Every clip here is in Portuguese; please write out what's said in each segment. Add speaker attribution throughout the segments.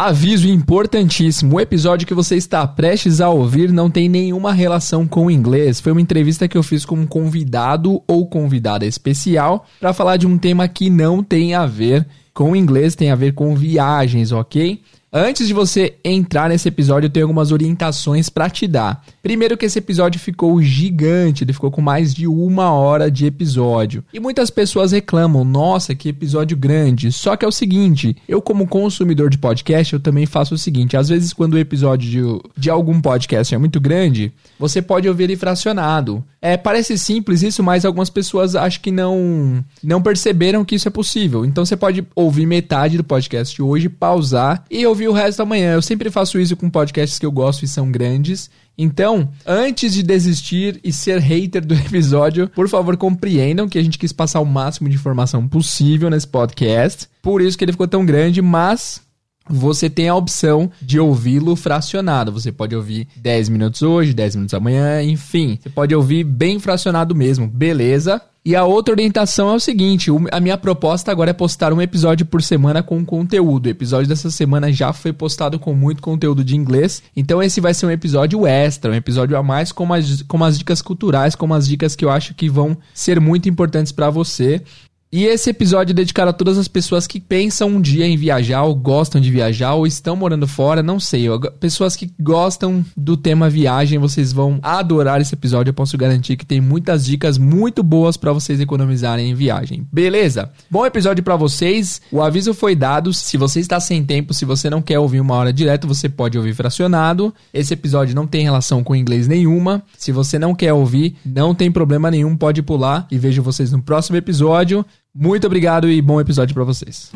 Speaker 1: Aviso importantíssimo: o episódio que você está prestes a ouvir não tem nenhuma relação com o inglês. Foi uma entrevista que eu fiz com um convidado ou convidada especial para falar de um tema que não tem a ver com o inglês, tem a ver com viagens, ok? Antes de você entrar nesse episódio, eu tenho algumas orientações para te dar. Primeiro que esse episódio ficou gigante, ele ficou com mais de uma hora de episódio. E muitas pessoas reclamam, nossa, que episódio grande. Só que é o seguinte, eu como consumidor de podcast, eu também faço o seguinte, às vezes quando o episódio de, de algum podcast é muito grande, você pode ouvir ele fracionado. É, parece simples isso, mas algumas pessoas acho que não, não perceberam que isso é possível. Então você pode ouvir metade do podcast hoje, pausar e ouvir ouvir o resto amanhã. Eu sempre faço isso com podcasts que eu gosto e são grandes. Então, antes de desistir e ser hater do episódio, por favor, compreendam que a gente quis passar o máximo de informação possível nesse podcast. Por isso que ele ficou tão grande, mas você tem a opção de ouvi-lo fracionado. Você pode ouvir 10 minutos hoje, 10 minutos amanhã, enfim. Você pode ouvir bem fracionado mesmo, beleza? E a outra orientação é o seguinte: a minha proposta agora é postar um episódio por semana com conteúdo. O episódio dessa semana já foi postado com muito conteúdo de inglês. Então esse vai ser um episódio extra, um episódio a mais com as, com as dicas culturais, com as dicas que eu acho que vão ser muito importantes para você. E esse episódio é dedicado a todas as pessoas que pensam um dia em viajar, ou gostam de viajar, ou estão morando fora, não sei. Pessoas que gostam do tema viagem, vocês vão adorar esse episódio. Eu posso garantir que tem muitas dicas muito boas para vocês economizarem em viagem. Beleza? Bom episódio para vocês. O aviso foi dado. Se você está sem tempo, se você não quer ouvir uma hora direto, você pode ouvir fracionado. Esse episódio não tem relação com inglês nenhuma. Se você não quer ouvir, não tem problema nenhum, pode pular. E vejo vocês no próximo episódio. Muito obrigado e bom episódio para vocês.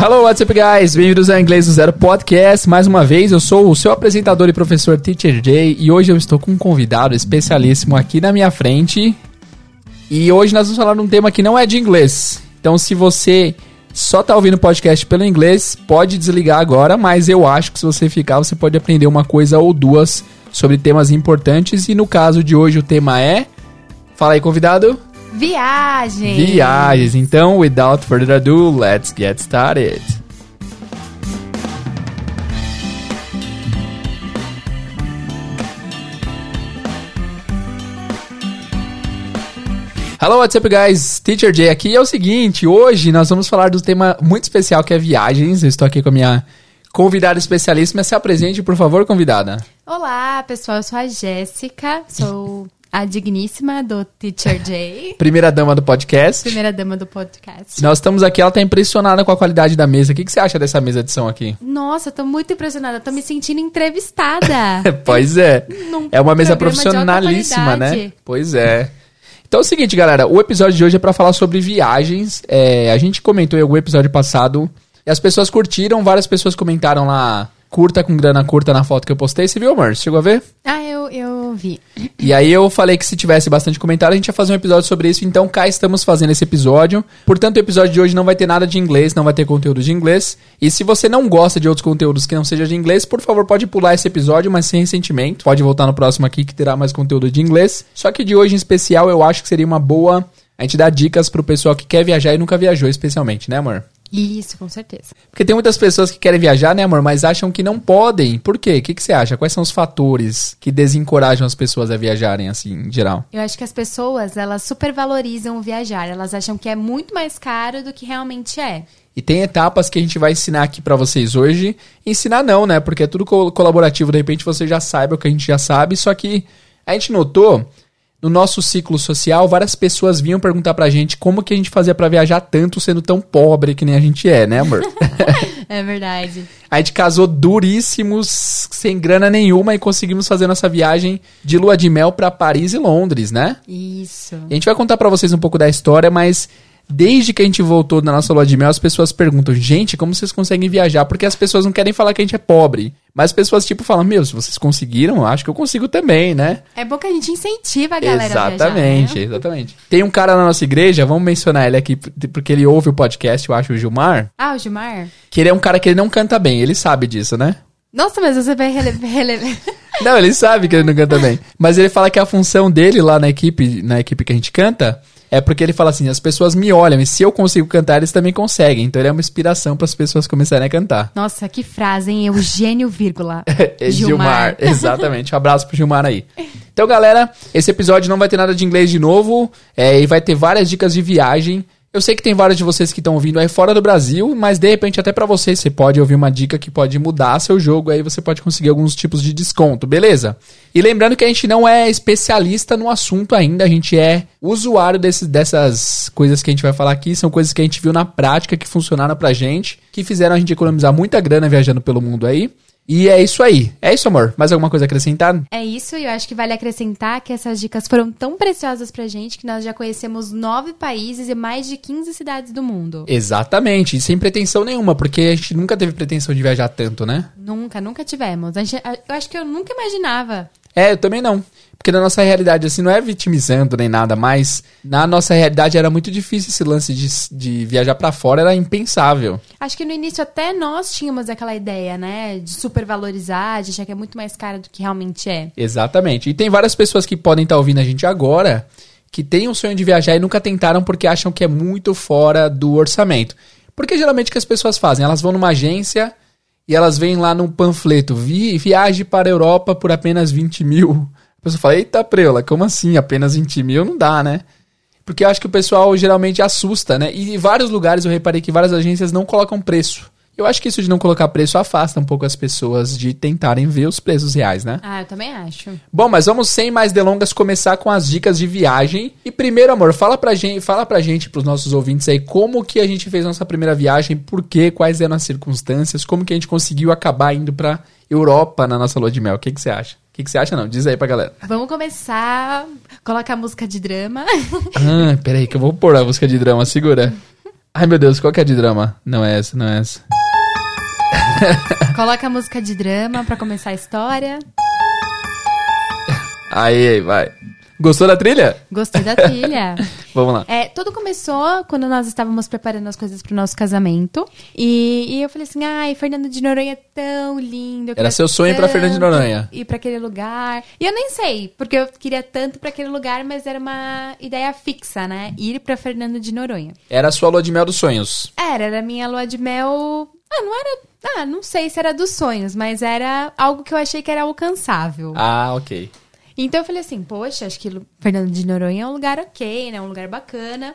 Speaker 1: Hello, what's up, guys? Bem-vindos ao Inglês do Zero Podcast. Mais uma vez, eu sou o seu apresentador e professor Teacher Jay e hoje eu estou com um convidado especialíssimo aqui na minha frente. E hoje nós vamos falar de um tema que não é de inglês. Então, se você só tá ouvindo podcast pelo inglês, pode desligar agora, mas eu acho que se você ficar, você pode aprender uma coisa ou duas sobre temas importantes. E no caso de hoje, o tema é. Fala aí, convidado.
Speaker 2: Viagens.
Speaker 1: Viagens. Então, without further ado, let's get started. Hello, what's up, guys? Teacher Jay aqui. É o seguinte, hoje nós vamos falar do tema muito especial que é viagens. Eu estou aqui com a minha convidada especialíssima. Se apresente, por favor, convidada.
Speaker 2: Olá, pessoal. Eu sou a Jéssica. Sou a digníssima do Teacher Jay.
Speaker 1: Primeira dama do podcast.
Speaker 2: Primeira dama do podcast.
Speaker 1: Nós estamos aqui, ela está impressionada com a qualidade da mesa. O que, que você acha dessa mesa de som aqui?
Speaker 2: Nossa, tô muito impressionada. Tô me sentindo entrevistada.
Speaker 1: pois é. Num é uma mesa profissionalíssima, né? Pois é. Então é o seguinte, galera, o episódio de hoje é para falar sobre viagens. É, a gente comentou em algum episódio passado e as pessoas curtiram, várias pessoas comentaram lá curta com grana curta na foto que eu postei. Você viu, amor? Chegou a ver?
Speaker 2: Ah, eu, eu vi.
Speaker 1: E aí eu falei que se tivesse bastante comentário, a gente ia fazer um episódio sobre isso. Então cá estamos fazendo esse episódio. Portanto, o episódio de hoje não vai ter nada de inglês, não vai ter conteúdo de inglês. E se você não gosta de outros conteúdos que não seja de inglês, por favor, pode pular esse episódio, mas sem ressentimento. Pode voltar no próximo aqui que terá mais conteúdo de inglês. Só que de hoje em especial, eu acho que seria uma boa a gente dar dicas pro pessoal que quer viajar e nunca viajou, especialmente, né, amor?
Speaker 2: Isso, com certeza.
Speaker 1: Porque tem muitas pessoas que querem viajar, né, amor? Mas acham que não podem. Por quê? O que, que você acha? Quais são os fatores que desencorajam as pessoas a viajarem, assim, em geral?
Speaker 2: Eu acho que as pessoas, elas supervalorizam o viajar. Elas acham que é muito mais caro do que realmente é.
Speaker 1: E tem etapas que a gente vai ensinar aqui para vocês hoje. Ensinar não, né? Porque é tudo colaborativo. De repente você já saiba o que a gente já sabe. Só que a gente notou no nosso ciclo social, várias pessoas vinham perguntar pra gente como que a gente fazia para viajar tanto sendo tão pobre que nem a gente é, né, amor?
Speaker 2: é verdade.
Speaker 1: A gente casou duríssimos, sem grana nenhuma e conseguimos fazer nossa viagem de lua de mel para Paris e Londres, né?
Speaker 2: Isso.
Speaker 1: E a gente vai contar para vocês um pouco da história, mas Desde que a gente voltou da nossa lua de mel, as pessoas perguntam, gente, como vocês conseguem viajar? Porque as pessoas não querem falar que a gente é pobre. Mas as pessoas, tipo, falam, meu, se vocês conseguiram, acho que eu consigo também, né?
Speaker 2: É bom que a gente incentiva a galera
Speaker 1: Exatamente,
Speaker 2: a viajar,
Speaker 1: né? exatamente. Tem um cara na nossa igreja, vamos mencionar ele aqui, porque ele ouve o podcast, eu acho, o Gilmar.
Speaker 2: Ah, o Gilmar?
Speaker 1: Que ele é um cara que ele não canta bem, ele sabe disso, né?
Speaker 2: Nossa, mas você vai relevar. Rele...
Speaker 1: Não, ele sabe que ele não canta bem. Mas ele fala que a função dele lá na equipe, na equipe que a gente canta, é porque ele fala assim: as pessoas me olham e se eu consigo cantar, eles também conseguem. Então ele é uma inspiração para as pessoas começarem a cantar.
Speaker 2: Nossa, que frase, hein? Eugênio, vírgula.
Speaker 1: É Gilmar. exatamente. Um abraço pro Gilmar aí. Então, galera, esse episódio não vai ter nada de inglês de novo. É, e vai ter várias dicas de viagem. Eu sei que tem vários de vocês que estão ouvindo aí fora do Brasil, mas de repente até para vocês você pode ouvir uma dica que pode mudar seu jogo, aí você pode conseguir alguns tipos de desconto, beleza? E lembrando que a gente não é especialista no assunto ainda, a gente é usuário desse, dessas coisas que a gente vai falar aqui, são coisas que a gente viu na prática que funcionaram pra gente, que fizeram a gente economizar muita grana viajando pelo mundo aí. E é isso aí. É isso, amor. Mais alguma coisa a acrescentar?
Speaker 2: É isso, e eu acho que vale acrescentar que essas dicas foram tão preciosas pra gente que nós já conhecemos nove países e mais de 15 cidades do mundo.
Speaker 1: Exatamente, e sem pretensão nenhuma, porque a gente nunca teve pretensão de viajar tanto, né?
Speaker 2: Nunca, nunca tivemos. Gente, eu acho que eu nunca imaginava.
Speaker 1: É, eu também não. Porque na nossa realidade, assim, não é vitimizando nem nada, mas na nossa realidade era muito difícil esse lance de, de viajar para fora, era impensável.
Speaker 2: Acho que no início até nós tínhamos aquela ideia, né? De supervalorizar, de achar que é muito mais caro do que realmente é.
Speaker 1: Exatamente. E tem várias pessoas que podem estar tá ouvindo a gente agora que têm um sonho de viajar e nunca tentaram porque acham que é muito fora do orçamento. Porque geralmente o que as pessoas fazem? Elas vão numa agência e elas veem lá num panfleto, Vi, viaje para a Europa por apenas 20 mil. A pessoa fala, eita preula, como assim? Apenas 20 mil não dá, né? Porque eu acho que o pessoal geralmente assusta, né? E em vários lugares eu reparei que várias agências não colocam preço. Eu acho que isso de não colocar preço afasta um pouco as pessoas de tentarem ver os preços reais, né?
Speaker 2: Ah, eu também acho.
Speaker 1: Bom, mas vamos sem mais delongas começar com as dicas de viagem. E primeiro, amor, fala pra gente, fala pra gente, pros nossos ouvintes aí, como que a gente fez nossa primeira viagem, por quê, quais eram as circunstâncias, como que a gente conseguiu acabar indo pra Europa na nossa lua de mel. O que, que você acha? O que, que você acha, não? Diz aí pra galera.
Speaker 2: Vamos começar. Coloca a música de drama.
Speaker 1: ah, peraí, que eu vou pôr a música de drama, segura. Ai, meu Deus, qual que é de drama? Não é essa, não é essa.
Speaker 2: Coloca a música de drama pra começar a história.
Speaker 1: Aí, vai. Gostou da trilha?
Speaker 2: Gostei da trilha.
Speaker 1: Vamos lá.
Speaker 2: É, tudo começou quando nós estávamos preparando as coisas pro nosso casamento. E, e eu falei assim: ai, Fernando de Noronha é tão lindo.
Speaker 1: Era seu sonho para Fernando de Noronha.
Speaker 2: Ir para aquele lugar. E eu nem sei, porque eu queria tanto para aquele lugar, mas era uma ideia fixa, né? Ir para Fernando de Noronha.
Speaker 1: Era a sua lua de mel dos sonhos.
Speaker 2: Era, era a minha lua de mel. Ah, não era ah, não sei se era dos sonhos, mas era algo que eu achei que era alcançável.
Speaker 1: Ah, ok.
Speaker 2: Então eu falei assim, poxa, acho que Fernando de Noronha é um lugar ok, né? Um lugar bacana.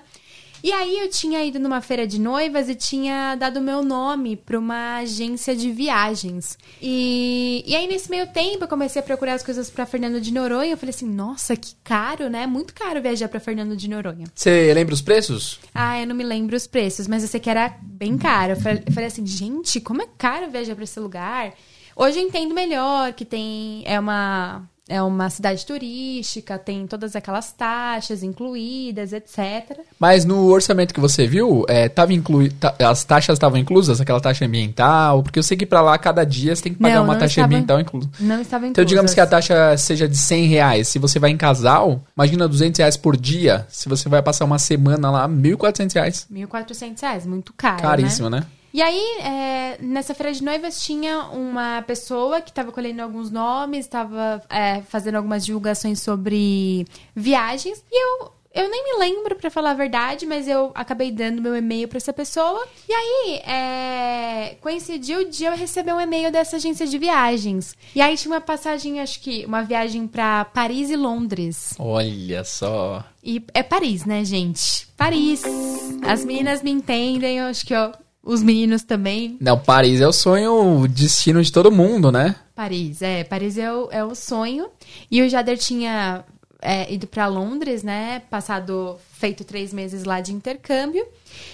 Speaker 2: E aí eu tinha ido numa feira de noivas e tinha dado meu nome para uma agência de viagens. E, e aí nesse meio tempo eu comecei a procurar as coisas para Fernando de Noronha. Eu falei assim, nossa, que caro, né? Muito caro viajar para Fernando de Noronha.
Speaker 1: Você lembra os preços?
Speaker 2: Ah, eu não me lembro os preços, mas eu sei que era bem caro. Eu falei, assim, gente, como é caro viajar para esse lugar? Hoje eu entendo melhor que tem é uma é uma cidade turística, tem todas aquelas taxas incluídas, etc.
Speaker 1: Mas no orçamento que você viu, é, tava inclui, as taxas estavam inclusas, aquela taxa ambiental? Porque eu sei que para lá, cada dia, você tem que pagar não, uma não taxa estava, ambiental inclusa.
Speaker 2: Não estava inclusa.
Speaker 1: Então, digamos que a taxa seja de 100 reais. Se você vai em casal, imagina 200 reais por dia. Se você vai passar uma semana lá, 1.400 reais.
Speaker 2: 1.400 reais, muito caro,
Speaker 1: Caríssimo,
Speaker 2: né?
Speaker 1: né?
Speaker 2: E aí, é, nessa feira de noivas, tinha uma pessoa que estava colhendo alguns nomes, estava é, fazendo algumas divulgações sobre viagens. E eu eu nem me lembro, para falar a verdade, mas eu acabei dando meu e-mail para essa pessoa. E aí, é... coincidiu o dia eu receber um e-mail dessa agência de viagens. E aí tinha uma passagem, acho que uma viagem para Paris e Londres.
Speaker 1: Olha só.
Speaker 2: E é Paris, né, gente? Paris. As meninas me entendem, eu acho que eu os meninos também.
Speaker 1: Não, Paris é o sonho, o destino de todo mundo, né?
Speaker 2: Paris, é. Paris é o, é o sonho. E o Jader tinha é, ido para Londres, né? Passado, feito três meses lá de intercâmbio.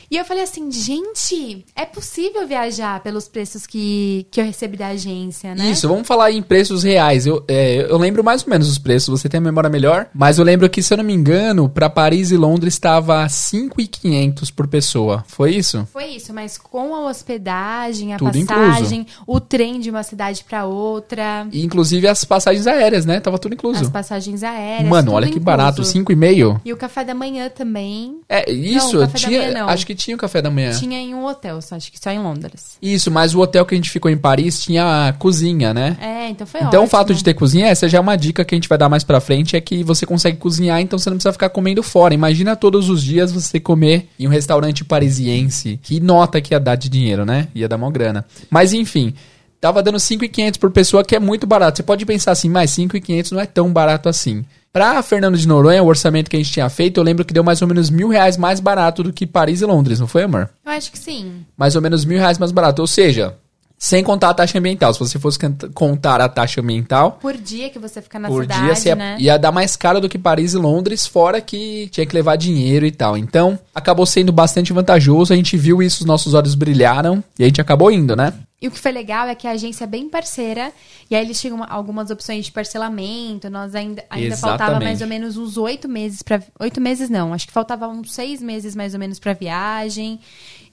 Speaker 2: E eu falei assim, gente, é possível viajar pelos preços que, que eu recebi da agência, né?
Speaker 1: Isso, vamos falar em preços reais. Eu, é, eu lembro mais ou menos os preços, você tem a memória melhor, mas eu lembro que, se eu não me engano, para Paris e Londres estava 5,500 por pessoa. Foi isso?
Speaker 2: Foi isso, mas com a hospedagem, a tudo passagem, incluso. o trem de uma cidade para outra.
Speaker 1: E, inclusive as passagens aéreas, né? Tava tudo incluso.
Speaker 2: As passagens aéreas.
Speaker 1: Mano, olha que incluso. barato, 5,5.
Speaker 2: E o café da manhã também.
Speaker 1: É, isso,
Speaker 2: da
Speaker 1: tinha.
Speaker 2: manhã não.
Speaker 1: Acho que tinha o café da manhã.
Speaker 2: Tinha em um hotel, só acho que só em Londres.
Speaker 1: Isso, mas o hotel que a gente ficou em Paris tinha cozinha, né?
Speaker 2: É, então foi
Speaker 1: Então
Speaker 2: ótimo.
Speaker 1: o fato de ter cozinha, essa já é uma dica que a gente vai dar mais pra frente, é que você consegue cozinhar, então você não precisa ficar comendo fora. Imagina todos os dias você comer em um restaurante parisiense. Que nota que ia dar de dinheiro, né? Ia dar mó grana. Mas enfim, tava dando 5.500 por pessoa, que é muito barato. Você pode pensar assim, mas 5.500 não é tão barato assim. Pra Fernando de Noronha, o orçamento que a gente tinha feito, eu lembro que deu mais ou menos mil reais mais barato do que Paris e Londres, não foi, amor?
Speaker 2: Eu acho que sim.
Speaker 1: mais ou menos mil reais mais barato. Ou seja, sem contar a taxa ambiental. Se você fosse contar a taxa ambiental,
Speaker 2: Por dia que você fica na
Speaker 1: por
Speaker 2: cidade,
Speaker 1: dia você ia,
Speaker 2: né?
Speaker 1: ia dar mais caro do que Paris e Londres, fora que tinha que levar dinheiro e tal. Então, acabou sendo bastante vantajoso. A gente viu isso, os nossos olhos brilharam e a gente acabou indo, né?
Speaker 2: E o que foi legal é que a agência é bem parceira. E aí eles tinham uma- algumas opções de parcelamento. Nós ainda, ainda faltava mais ou menos uns oito meses para Oito meses não, acho que faltava uns seis meses mais ou menos para viagem.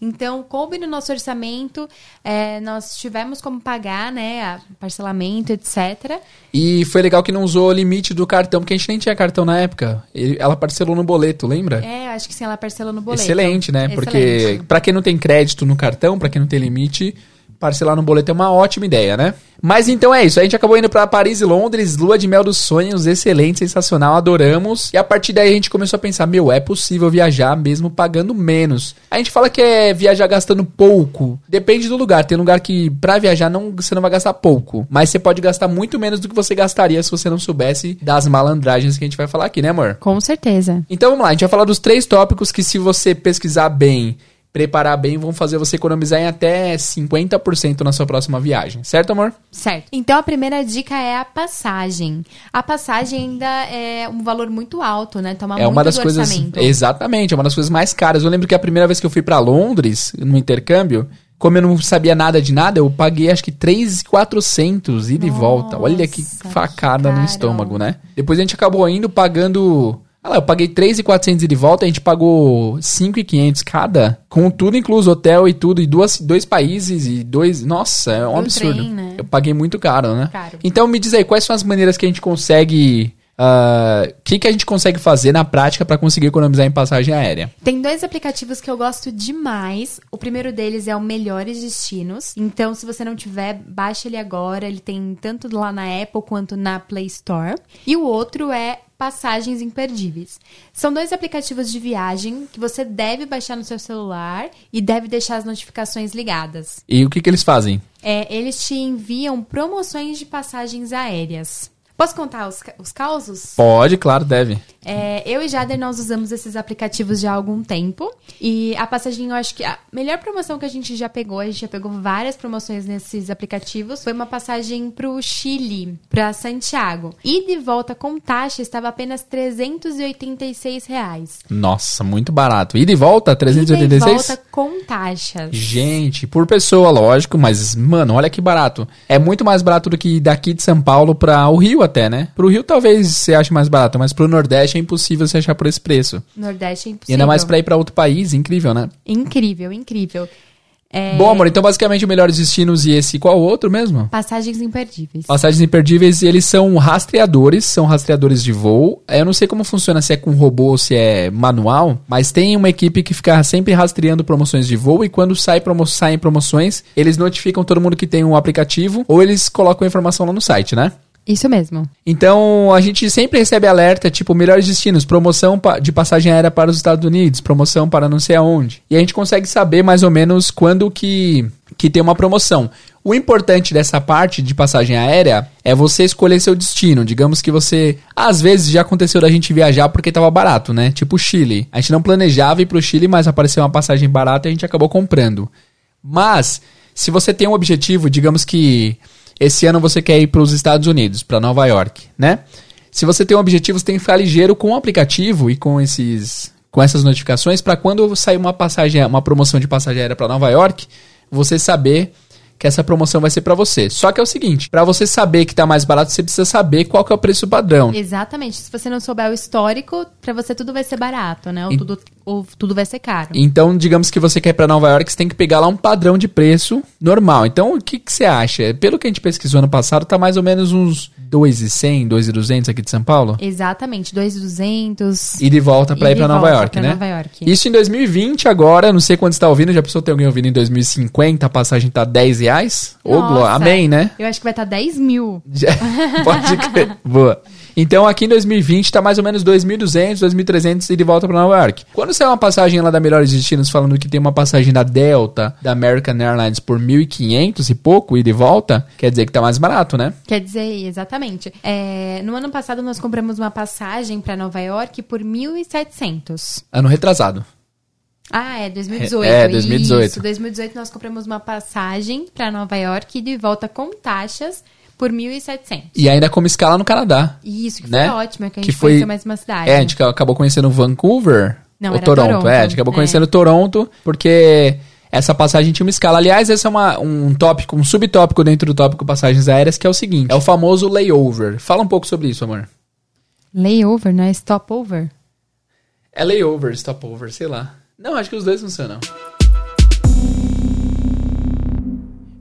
Speaker 2: Então, coube no nosso orçamento. é, nós tivemos como pagar, né? Parcelamento, etc.
Speaker 1: E foi legal que não usou o limite do cartão, porque a gente nem tinha cartão na época. Ela parcelou no boleto, lembra?
Speaker 2: É, acho que sim, ela parcelou no boleto.
Speaker 1: Excelente, né? Porque
Speaker 2: Excelente.
Speaker 1: pra quem não tem crédito no cartão, pra quem não tem limite, parcelar no boleto é uma ótima ideia, né? Mas então é isso, a gente acabou indo pra Paris e Londres, lua de mel dos sonhos, excelente, sensacional, adoramos. E a partir daí a gente começou a pensar, meu, é possível viajar mesmo pagando menos. A gente fala que é viajar gastando pouco, depende do lugar. Tem lugar que pra viajar não, você não vai gastar pouco, mas você pode gastar muito menos do que você gastaria se você não soubesse das malandragens que a gente vai falar aqui, né, amor?
Speaker 2: Com certeza.
Speaker 1: Então vamos lá, a gente vai falar dos três tópicos que se você pesquisar bem, preparar bem, vão fazer você economizar em até 50% na sua próxima viagem. Certo, amor?
Speaker 2: Certo. Então a primeira dica é a passagem. A passagem ainda é um valor muito alto, né? Toma
Speaker 1: é uma das coisas.
Speaker 2: orçamento.
Speaker 1: Exatamente, é uma das coisas mais caras. Eu lembro que a primeira vez que eu fui pra Londres, no intercâmbio, como eu não sabia nada de nada, eu paguei acho que 3,400 ida e volta. Olha que facada
Speaker 2: que
Speaker 1: no estômago, né? Depois a gente acabou indo pagando. Ah lá, eu paguei 3,400 ida e volta, a gente pagou 5,500 cada, com tudo incluso, hotel e tudo, e duas, dois países e dois. Nossa, é um
Speaker 2: o
Speaker 1: absurdo.
Speaker 2: trem, né?
Speaker 1: Eu paguei muito caro, né?
Speaker 2: Caro.
Speaker 1: Então me diz aí, quais são as maneiras que a gente consegue. O que, que a gente consegue fazer na prática para conseguir economizar em passagem aérea?
Speaker 2: Tem dois aplicativos que eu gosto demais. O primeiro deles é o Melhores Destinos. Então, se você não tiver, baixa ele agora. Ele tem tanto lá na Apple quanto na Play Store. E o outro é Passagens Imperdíveis. São dois aplicativos de viagem que você deve baixar no seu celular e deve deixar as notificações ligadas.
Speaker 1: E o que, que eles fazem?
Speaker 2: É, eles te enviam promoções de passagens aéreas. Posso contar os, os causos?
Speaker 1: Pode, claro, deve.
Speaker 2: É, eu e Jader, nós usamos esses aplicativos já há algum tempo. E a passagem, eu acho que a melhor promoção que a gente já pegou, a gente já pegou várias promoções nesses aplicativos, foi uma passagem pro Chile, pra Santiago. E de volta com taxa estava apenas 386 reais.
Speaker 1: Nossa, muito barato. E volta,
Speaker 2: Ida e
Speaker 1: 386?
Speaker 2: volta com taxas.
Speaker 1: Gente, por pessoa, lógico, mas, mano, olha que barato. É muito mais barato do que daqui de São Paulo para o Rio até, né? Pro Rio talvez você ache mais barato, mas pro Nordeste é impossível você achar por esse preço.
Speaker 2: Nordeste é
Speaker 1: E
Speaker 2: impossível.
Speaker 1: ainda mais pra ir pra outro país, incrível, né?
Speaker 2: Incrível, incrível. É,
Speaker 1: Bom, amor, então basicamente o Melhores Destinos e esse qual outro mesmo?
Speaker 2: Passagens imperdíveis.
Speaker 1: Passagens Imperdíveis, eles são rastreadores, são rastreadores de voo. Eu não sei como funciona, se é com robô ou se é manual, mas tem uma equipe que fica sempre rastreando promoções de voo e quando sai promo saem promoções, eles notificam todo mundo que tem um aplicativo ou eles colocam a informação lá no site, né?
Speaker 2: Isso mesmo.
Speaker 1: Então, a gente sempre recebe alerta, tipo, melhores destinos, promoção de passagem aérea para os Estados Unidos, promoção para não sei aonde. E a gente consegue saber mais ou menos quando que, que tem uma promoção. O importante dessa parte de passagem aérea é você escolher seu destino. Digamos que você. Às vezes já aconteceu da gente viajar porque tava barato, né? Tipo Chile. A gente não planejava ir pro Chile, mas apareceu uma passagem barata e a gente acabou comprando. Mas, se você tem um objetivo, digamos que esse ano você quer ir para os Estados Unidos, para Nova York, né? Se você tem um objetivo, você tem que ficar ligeiro com o aplicativo e com esses com essas notificações para quando sair uma passagem, uma promoção de passagem aérea para Nova York, você saber que essa promoção vai ser para você. Só que é o seguinte, para você saber que tá mais barato, você precisa saber qual que é o preço padrão.
Speaker 2: Exatamente. Se você não souber o histórico, pra você tudo vai ser barato, né? Ou
Speaker 1: E-
Speaker 2: tudo ou tudo vai ser caro.
Speaker 1: Então, digamos que você quer ir pra Nova York, você tem que pegar lá um padrão de preço normal. Então, o que, que você acha? Pelo que a gente pesquisou ano passado, tá mais ou menos uns 2,100, 2,200 aqui de São Paulo?
Speaker 2: Exatamente, 2,200.
Speaker 1: E de volta pra
Speaker 2: E
Speaker 1: ir pra Nova York,
Speaker 2: pra
Speaker 1: né?
Speaker 2: Nova York.
Speaker 1: Isso em 2020 agora, não sei quando você tá ouvindo, já pensou ter alguém ouvindo em 2050, a passagem tá 10 reais? Ô, glória, amém, né?
Speaker 2: Eu acho que vai estar 10 mil.
Speaker 1: Pode crer. Boa. Então aqui em 2020 tá mais ou menos 2.200, 2.300 e de volta para Nova York. Quando sai uma passagem lá da Melhores Destinos falando que tem uma passagem da Delta, da American Airlines por 1.500 e pouco e de volta, quer dizer que tá mais barato, né?
Speaker 2: Quer dizer, exatamente. É, no ano passado nós compramos uma passagem para Nova York por 1.700.
Speaker 1: Ano retrasado.
Speaker 2: Ah, é 2018.
Speaker 1: É, 2018.
Speaker 2: Isso, 2018 nós compramos uma passagem para Nova York e de volta com taxas por 1.700.
Speaker 1: E ainda como escala no Canadá.
Speaker 2: Isso, que
Speaker 1: né?
Speaker 2: foi ótimo, é que a
Speaker 1: Que
Speaker 2: gente
Speaker 1: foi-
Speaker 2: conheceu mais uma cidade.
Speaker 1: É, a gente acabou conhecendo Vancouver.
Speaker 2: Não,
Speaker 1: ou Toronto.
Speaker 2: Toronto.
Speaker 1: É, a gente acabou
Speaker 2: É.
Speaker 1: conhecendo Toronto, porque essa passagem tinha uma escala. Aliás, esse é uma, um tópico, um subtópico dentro do tópico passagens aéreas, que é o seguinte: é o famoso layover. Fala um pouco sobre isso, amor.
Speaker 2: Layover, não é stopover?
Speaker 1: É layover, stopover, sei lá. Não, acho que os dois funcionam.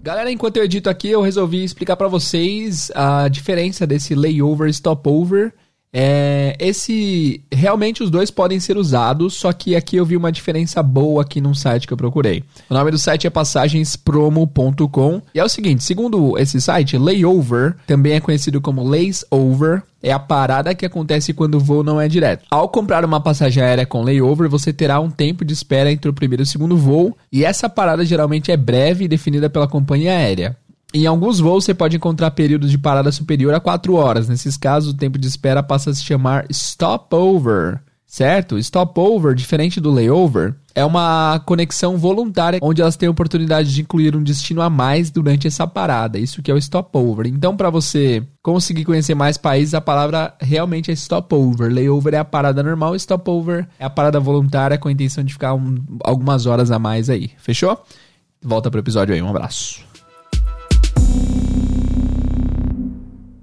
Speaker 1: Galera, enquanto eu edito aqui, eu resolvi explicar pra vocês a diferença desse layover e stopover. É, esse realmente os dois podem ser usados, só que aqui eu vi uma diferença boa aqui num site que eu procurei. O nome do site é passagenspromo.com e é o seguinte, segundo esse site, layover também é conhecido como lace over, é a parada que acontece quando o voo não é direto. Ao comprar uma passagem aérea com layover, você terá um tempo de espera entre o primeiro e o segundo voo, e essa parada geralmente é breve e definida pela companhia aérea. Em alguns voos você pode encontrar períodos de parada superior a 4 horas. Nesses casos, o tempo de espera passa a se chamar stopover. Certo? Stopover, diferente do layover, é uma conexão voluntária onde elas têm a oportunidade de incluir um destino a mais durante essa parada. Isso que é o stopover. Então, para você conseguir conhecer mais países, a palavra realmente é stopover. Layover é a parada normal, stopover é a parada voluntária com a intenção de ficar um- algumas horas a mais aí. Fechou? Volta pro episódio aí. Um abraço.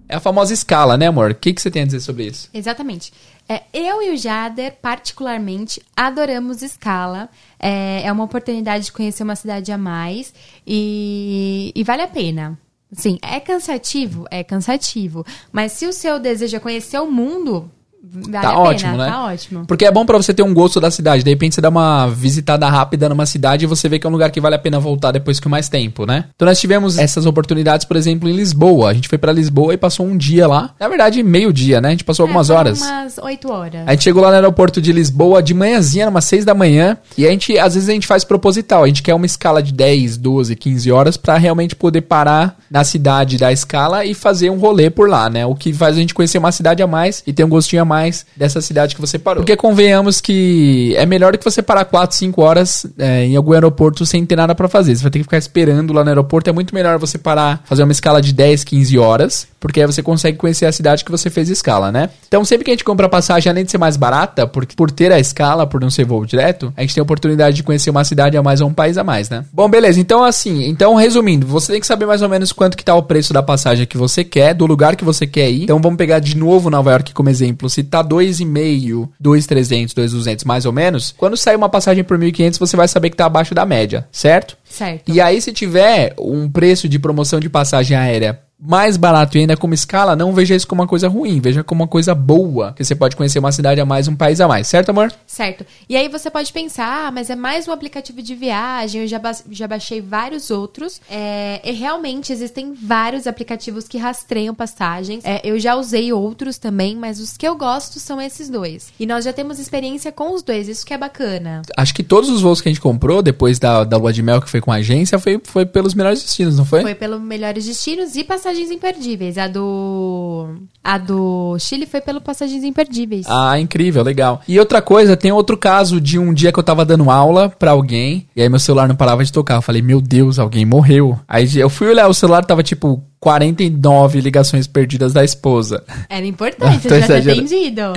Speaker 1: É a famosa escala, né, amor? O que, que você tem a dizer sobre isso?
Speaker 2: Exatamente. É, eu e o Jader, particularmente, adoramos escala. É, é uma oportunidade de conhecer uma cidade a mais e, e vale a pena. Sim, é cansativo? É cansativo. Mas se o seu desejo é conhecer o mundo, vale
Speaker 1: tá
Speaker 2: a pena.
Speaker 1: ótimo, né?
Speaker 2: Tá ótimo.
Speaker 1: Porque é bom pra você ter um gosto da cidade. De repente você dá uma visitada rápida numa cidade e você vê que é um lugar que vale a pena voltar depois com mais tempo, né? Então nós tivemos essas oportunidades, por exemplo, em Lisboa. A gente foi pra Lisboa e passou um dia lá. Na verdade, meio dia, né? A gente passou algumas
Speaker 2: É, foram
Speaker 1: horas.
Speaker 2: Umas oito horas.
Speaker 1: A gente chegou lá no aeroporto de Lisboa de manhãzinha, umas 6 da manhã, e a gente, às vezes a gente faz proposital, a gente quer uma escala de 10, 12, 15 horas pra realmente poder parar na cidade da escala e fazer um rolê por lá, né? O que faz a gente conhecer uma cidade a mais e ter um gostinho a mais dessa cidade que você parou. Porque convenhamos que é melhor do que você parar 4, 5 horas é, em algum aeroporto sem ter nada pra fazer. Você vai ter que ficar esperando lá no aeroporto. É muito melhor você parar, fazer uma escala de 10, 15 horas, porque aí você consegue conhecer a cidade que você fez escala, né? Então, sempre que a gente compra passagem, além de ser mais barata, por, por ter a escala, por não ser voo direto, a gente tem a oportunidade de conhecer uma cidade a mais ou um país a mais, né? Bom, beleza. Então, assim, então resumindo, você tem que saber mais ou menos quanto que tá o preço da passagem que você quer, do lugar que você quer ir. Então, vamos pegar de novo Nova York como exemplo. Se tá 2,5, 2,300, 2,200 mais ou menos, quando sair uma passagem por 1.500, você vai saber que tá abaixo da média, certo?
Speaker 2: Certo.
Speaker 1: E aí, se tiver um preço de promoção de passagem aérea mais barato e ainda como escala, não veja isso como uma coisa ruim, veja como uma coisa boa, que você pode conhecer uma cidade a mais, um país a mais, certo, amor?
Speaker 2: Certo. E aí você pode pensar, ah, mas é mais um aplicativo de viagem, eu já, ba- já baixei vários outros. É, e realmente existem vários aplicativos que rastreiam passagens. É, eu já usei outros também, mas os que eu gosto são esses dois. E nós já temos experiência com os dois, isso que é bacana.
Speaker 1: Acho que todos os voos que a gente comprou depois da, da lua de mel que foi com a agência foi, foi pelos melhores destinos, não foi?
Speaker 2: Foi pelo Melhores Destinos e Passagens Imperdíveis. A do. A do Chile foi pelo Passagens Imperdíveis.
Speaker 1: Ah, incrível, legal. E outra coisa, tem outro caso de um dia que eu tava dando aula pra alguém, e aí meu celular não parava de tocar. Eu falei, meu Deus, alguém morreu. Aí eu fui olhar, o celular tava tipo 49 ligações perdidas da esposa.
Speaker 2: Era importante,
Speaker 1: Tô
Speaker 2: já ter atendido.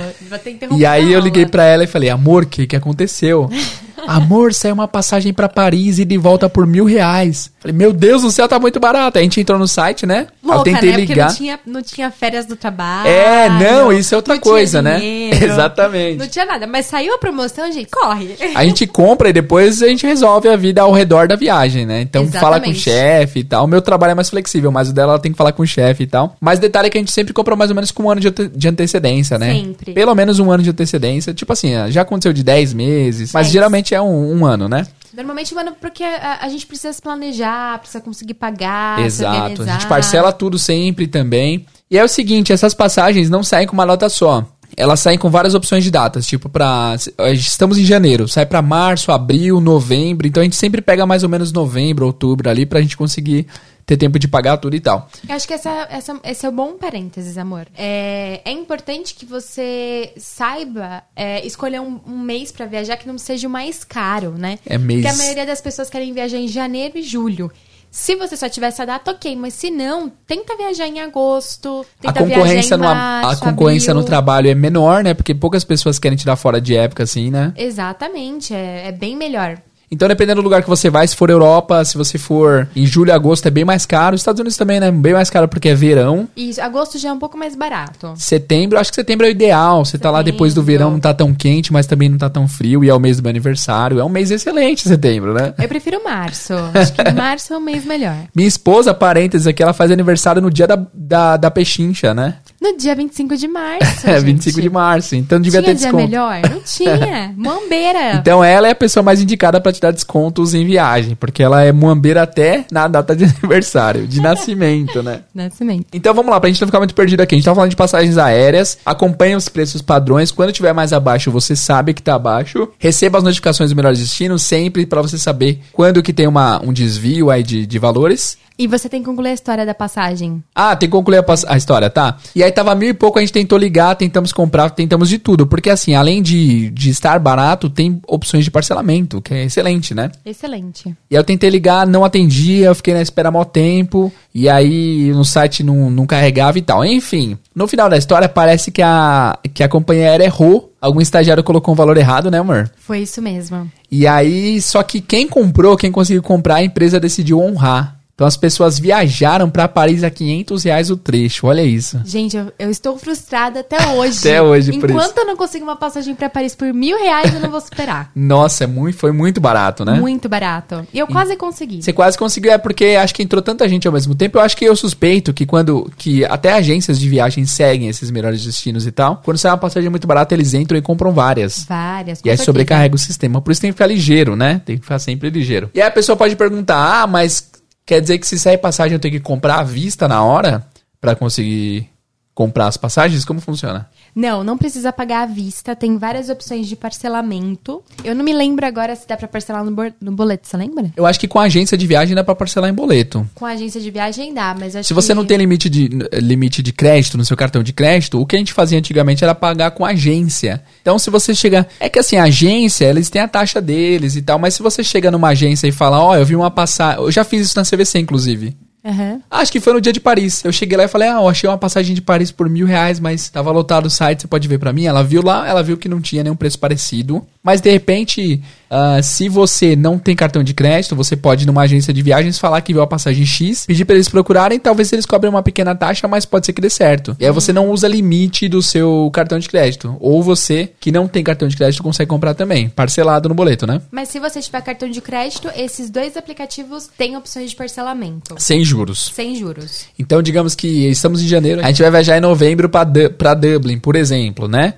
Speaker 1: E aí eu liguei pra ela e falei, amor, o que que aconteceu? Amor, saiu uma passagem pra Paris e de volta por mil reais. Falei, meu Deus do céu, tá muito barato. A gente entrou no site, né?
Speaker 2: Louca,
Speaker 1: eu tentei
Speaker 2: né?
Speaker 1: Ligar.
Speaker 2: não tinha, não tinha férias do trabalho.
Speaker 1: É, não, isso é outra coisa, né? Exatamente.
Speaker 2: Não tinha nada. Mas saiu a promoção, gente, corre.
Speaker 1: A gente compra e depois a gente resolve a vida ao redor da viagem, né? Então fala com o
Speaker 2: Exatamente.
Speaker 1: chefe e tal. O meu trabalho é mais flexível, mas o dela ela tem que falar com o chefe e tal. Mas detalhe é que a gente sempre compra mais ou menos com um ano de, de antecedência, né?
Speaker 2: Sempre.
Speaker 1: Pelo menos um ano de antecedência. Tipo assim, já aconteceu de 10 meses, mas
Speaker 2: Dez.
Speaker 1: geralmente é um, um ano, né?
Speaker 2: Normalmente, mano, porque a, a gente precisa se planejar, precisa conseguir pagar,
Speaker 1: Exato. A gente parcela tudo sempre também. E é o seguinte, essas passagens não saem com uma nota só. Elas saem com várias opções de datas, tipo pra... Estamos em janeiro, sai pra março, abril, novembro. Então a gente sempre pega mais ou menos novembro, outubro ali pra gente conseguir ter tempo de pagar tudo e tal.
Speaker 2: Eu acho que essa, essa, esse é o bom parênteses, amor. É, é importante que você saiba é, escolher um, um mês pra viajar que não seja o mais caro, né?
Speaker 1: É mês.
Speaker 2: Porque a maioria das pessoas querem viajar em janeiro e julho. Se você só tiver essa data, ok. Mas se não, tenta viajar em agosto.
Speaker 1: A concorrência, no,
Speaker 2: em
Speaker 1: a
Speaker 2: março,
Speaker 1: concorrência no trabalho é menor, né? Porque poucas pessoas querem tirar fora de época assim, né?
Speaker 2: Exatamente, é, é bem melhor.
Speaker 1: Então, dependendo do lugar que você vai, se for Europa, se você for em julho e agosto, é bem mais caro. Estados Unidos também, né? Bem mais caro porque é verão.
Speaker 2: E agosto já é um pouco mais barato.
Speaker 1: Setembro, acho que setembro é o ideal. Você tá lá depois do
Speaker 2: Setembro.
Speaker 1: verão, não tá tão quente, mas também não tá tão frio. E é o mês do meu aniversário. É um mês excelente, setembro, né?
Speaker 2: Eu prefiro março. Acho que março é o mês melhor.
Speaker 1: Minha esposa, parênteses aqui, ela faz aniversário no dia da, da, da pechincha, né?
Speaker 2: No dia 25 de março.
Speaker 1: É,
Speaker 2: gente.
Speaker 1: 25 de março. Então devia
Speaker 2: tinha
Speaker 1: ter
Speaker 2: dia
Speaker 1: desconto.
Speaker 2: melhor? Não tinha. Mambeira.
Speaker 1: Então ela é a pessoa mais indicada pra te dar descontos em viagem, porque ela é muambeira até na data de aniversário, de nascimento, né?
Speaker 2: Nascimento.
Speaker 1: Então vamos lá, pra gente não ficar muito perdido aqui. A gente tá falando de passagens aéreas, acompanhe os preços padrões. Quando tiver mais abaixo, você sabe que tá abaixo. Receba as notificações do melhor destino sempre pra você saber quando que tem uma, um desvio aí de, de valores.
Speaker 2: E você tem que concluir a história da passagem.
Speaker 1: Ah, tem que concluir a, a história, tá? E aí tava mil e pouco, a gente tentou ligar, tentamos comprar, tentamos de tudo. Porque assim, além de, de estar barato, tem opções de parcelamento, que é excelente, né?
Speaker 2: Excelente.
Speaker 1: E aí eu tentei ligar, não atendia, eu fiquei na espera mó tempo, e aí no site não, não carregava e tal. Enfim, no final da história parece que a, que a companhia aérea errou. Algum estagiário colocou um valor errado, né, amor?
Speaker 2: Foi isso mesmo.
Speaker 1: E aí, só que quem comprou, quem conseguiu comprar, a empresa decidiu honrar. Então as pessoas viajaram pra Paris a 500 reais o trecho, olha isso.
Speaker 2: Gente, eu, eu estou frustrada até hoje.
Speaker 1: Até hoje, por
Speaker 2: Enquanto eu não consigo uma passagem pra Paris por mil reais, eu não vou superar.
Speaker 1: Nossa, é muito, foi muito barato, né?
Speaker 2: Muito barato. E eu quase consegui.
Speaker 1: Você quase conseguiu, é porque acho que entrou tanta gente ao mesmo tempo. Eu acho que eu suspeito que quando. que até agências de viagem seguem esses melhores destinos e tal. Quando sai uma passagem muito barata, eles entram e compram várias.
Speaker 2: Várias.
Speaker 1: E aí
Speaker 2: certeza.
Speaker 1: sobrecarrega o sistema. Por isso tem que ficar ligeiro, né? Tem que ficar sempre ligeiro. E aí a pessoa pode perguntar: ah, mas quer dizer que se sair passagem eu tenho que comprar à vista na hora? Pra conseguir comprar as passagens? Como funciona?
Speaker 2: Não, não precisa pagar à vista. Tem várias opções de parcelamento. Eu não me lembro agora se dá pra parcelar no, no boleto, você lembra?
Speaker 1: Eu acho que com a agência de viagem dá pra parcelar em boleto.
Speaker 2: Com a agência de viagem dá, mas acho
Speaker 1: Se você
Speaker 2: que...
Speaker 1: não tem limite de, limite de crédito no seu cartão de crédito, o que a gente fazia antigamente era pagar com agência. Então, se você chegar. É que assim, a agência, eles têm a taxa deles e tal, mas se você chega numa agência e fala, ó, eu vi uma passagem. Eu já fiz isso na CVC, inclusive.
Speaker 2: Aham.
Speaker 1: Acho que foi no dia de Paris. Eu cheguei lá e falei, ah, eu achei uma passagem de Paris por mil reais, mas tava lotado o site, você pode ver pra mim. Ela viu lá, ela viu que não tinha nenhum preço parecido. Mas de repente, ah, se você não tem cartão de crédito, você pode ir numa agência de viagens falar que viu a passagem X, pedir pra eles procurarem, talvez eles cobrem uma pequena taxa, mas pode ser que dê certo. E aí você não usa limite do seu cartão de crédito. Ou você, que não tem cartão de crédito, consegue comprar também, parcelado no boleto, né?
Speaker 2: Mas se você tiver cartão de crédito, esses dois aplicativos têm opções de parcelamento.
Speaker 1: Sem juros.
Speaker 2: Sem juros.
Speaker 1: Então, digamos que estamos em janeiro, a gente vai viajar em novembro para Dublin, por exemplo, né?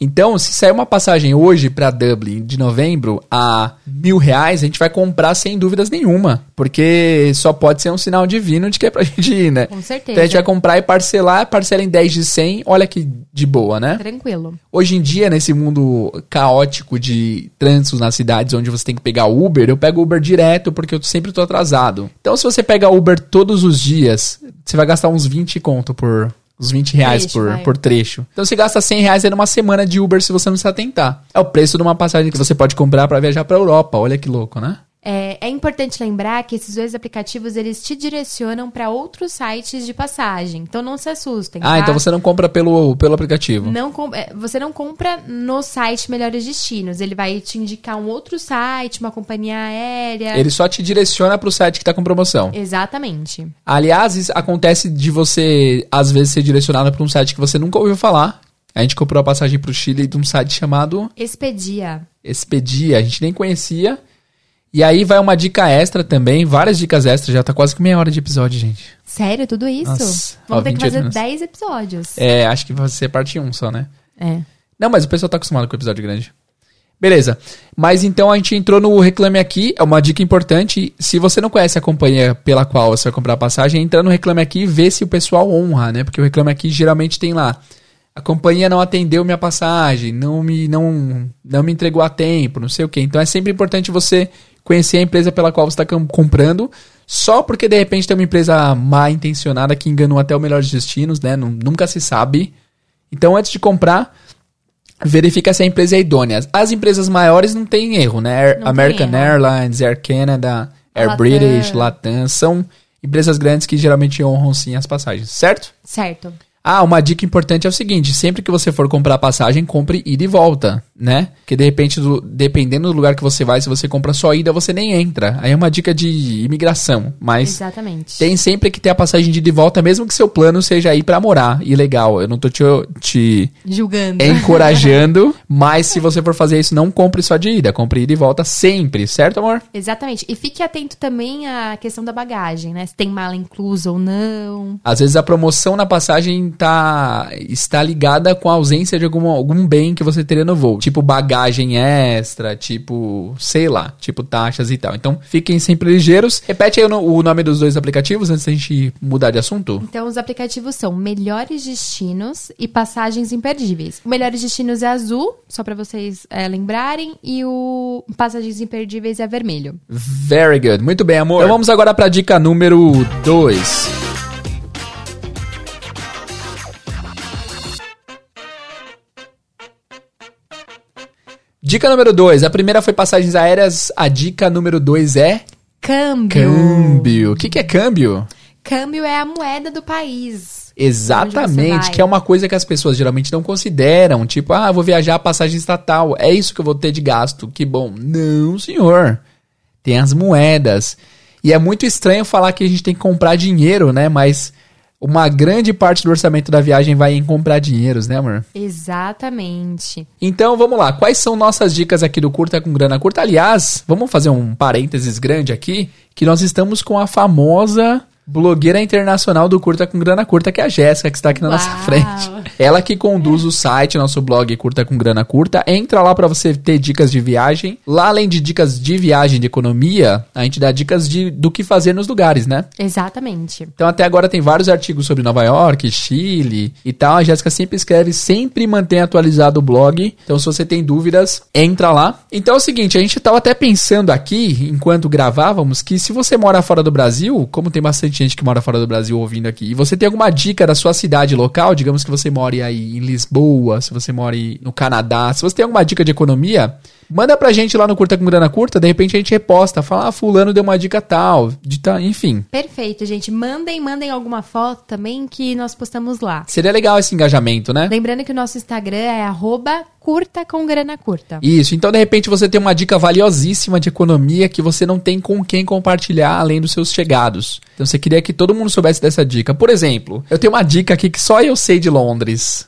Speaker 1: Então, se sair uma passagem hoje para Dublin de novembro a mil reais, a gente vai comprar sem dúvidas nenhuma. Porque só pode ser um sinal divino de que é pra gente ir, né?
Speaker 2: Com certeza.
Speaker 1: Então a gente vai comprar e parcelar, parcela em 10 de 100, olha que de boa, né?
Speaker 2: Tranquilo.
Speaker 1: Hoje em dia, nesse mundo caótico de trânsitos nas cidades onde você tem que pegar Uber, eu pego Uber direto porque eu sempre tô atrasado. Então, se você pega Uber todos os dias, você vai gastar uns 20 conto por. Uns 20 reais
Speaker 2: Trecho,
Speaker 1: por,
Speaker 2: vai.
Speaker 1: por trecho. Então você gasta 100 reais aí numa semana de Uber se você não se atentar. É o preço de uma passagem que você pode comprar pra viajar pra Europa. Olha que louco, né?
Speaker 2: É, é importante lembrar que esses dois aplicativos eles te direcionam para outros sites de passagem. Então não se assustem.
Speaker 1: Ah,
Speaker 2: tá?
Speaker 1: então você não compra pelo, pelo aplicativo.
Speaker 2: Não é, você não compra no site Melhores Destinos. Ele vai te indicar um outro site, uma companhia aérea.
Speaker 1: Ele só te direciona pro site que tá com promoção.
Speaker 2: Exatamente.
Speaker 1: Aliás, acontece de você, às vezes, ser direcionado pra um site que você nunca ouviu falar. A gente comprou a passagem pro Chile de um site chamado
Speaker 2: Expedia.
Speaker 1: Expedia, a gente nem conhecia. E aí vai uma dica extra também, várias dicas extras, já tá quase com meia hora de episódio, gente.
Speaker 2: Sério, tudo isso?
Speaker 1: Nossa,
Speaker 2: Vamos
Speaker 1: ó,
Speaker 2: ter que
Speaker 1: 28
Speaker 2: fazer
Speaker 1: minutos.
Speaker 2: 10 episódios.
Speaker 1: É, acho que vai ser parte 1 só, né?
Speaker 2: É.
Speaker 1: Não, mas o pessoal tá acostumado com o episódio grande. Beleza. Mas então a gente entrou no Reclame Aqui, é uma dica importante. Se você não conhece a companhia pela qual você vai comprar a passagem, entra no Reclame Aqui e vê se o pessoal honra, né? Porque o Reclame Aqui geralmente tem lá. A companhia não atendeu minha passagem, não me, não, não me entregou a tempo, não sei o quê. Então é sempre importante você conhecer a empresa pela qual você está comprando. Só porque de repente tem uma empresa mal intencionada que enganou até o melhor destinos, né? Nun- Nunca se sabe. Então antes de comprar, verifica se a empresa é idônea. As empresas maiores não tem erro, né? Air- American
Speaker 2: erro.
Speaker 1: Airlines, Air Canada, Air
Speaker 2: Latam.
Speaker 1: British, Latam, são empresas grandes que geralmente honram sim as passagens, certo?
Speaker 2: Certo.
Speaker 1: Ah, uma dica importante é o seguinte: sempre que você for comprar passagem, compre ida e volta, né? Porque de repente, do- dependendo do lugar que você vai, se você compra só ida, você nem entra. Aí é uma dica de imigração. Mas
Speaker 2: Exatamente.
Speaker 1: tem sempre que ter a passagem de ida e volta, mesmo que seu plano seja ir pra morar. E legal, eu não tô te, te
Speaker 2: Julgando.
Speaker 1: encorajando, mas se você for fazer isso, não compre só de ida, compre ida e volta sempre, certo, amor?
Speaker 2: Exatamente. E fique atento também à questão da bagagem, né? Se tem mala inclusa ou não.
Speaker 1: Às vezes a promoção na passagem tá, está ligada com a ausência de algum, algum bem que você teria no voo. Tipo bagagem extra, tipo, sei lá, tipo taxas e tal. Então fiquem sempre ligeiros. Repete aí o, no- o nome dos dois aplicativos antes da gente mudar de assunto.
Speaker 2: Então, os aplicativos são Melhores Destinos e Passagens Imperdíveis. O Melhores Destinos é azul, só pra vocês é, lembrarem, e o Passagens Imperdíveis é vermelho.
Speaker 1: Very good. Muito bem, amor. Então vamos agora pra dica número 2. Dica número 2. A primeira foi passagens aéreas. A dica número 2 é
Speaker 2: Câmbio.
Speaker 1: câmbio. O que, que é câmbio?
Speaker 2: Câmbio é a moeda do país.
Speaker 1: Exatamente, que é uma coisa que as pessoas geralmente não consideram. Tipo, ah, vou viajar a passagem estatal. É isso que eu vou ter de gasto. Que bom. Não, senhor. Tem as moedas. E é muito estranho falar que a gente tem que comprar dinheiro, né? Mas uma grande parte do orçamento da viagem vai em comprar dinheiros, né, amor?
Speaker 2: Exatamente.
Speaker 1: Então vamos lá, quais são nossas dicas aqui do Curta com Grana Curta? Aliás, vamos fazer um parênteses grande aqui, que nós estamos com a famosa blogueira internacional do Curta com Grana Curta, que é a Jéssica, que está aqui na nossa
Speaker 2: Uau.
Speaker 1: frente. Ela que conduz o site, nosso blog Curta com Grana Curta. Entra lá para você ter dicas de viagem. Lá, além de dicas de viagem, de economia, a gente dá dicas de, do que fazer nos lugares, né?
Speaker 2: Exatamente.
Speaker 1: Então até agora tem vários artigos sobre Nova York, Chile e tal. A Jéssica sempre escreve, sempre mantém atualizado o blog. Então se você tem dúvidas, entra lá. Então é o seguinte, a gente tava até pensando aqui, enquanto gravávamos, que se você mora fora do Brasil, como tem bastante gente que mora fora do Brasil ouvindo aqui, e você tem alguma dica da sua cidade local, digamos que você mora aí em Lisboa, se você mora no Canadá, se você tem alguma dica de economia, Manda pra gente lá no Curta com Grana Curta, de repente a gente reposta, fala, ah, fulano deu uma dica tal, de tal, enfim.
Speaker 2: Perfeito, gente. Mandem, mandem alguma foto também que nós postamos lá.
Speaker 1: Seria legal esse engajamento, né?
Speaker 2: Lembrando que o nosso Instagram é arroba curta com grana curta.
Speaker 1: Isso, então de repente você tem uma dica valiosíssima de economia que você não tem com quem compartilhar além dos seus chegados. Então você queria que todo mundo soubesse dessa dica. Por exemplo, eu tenho uma dica aqui que só eu sei de Londres.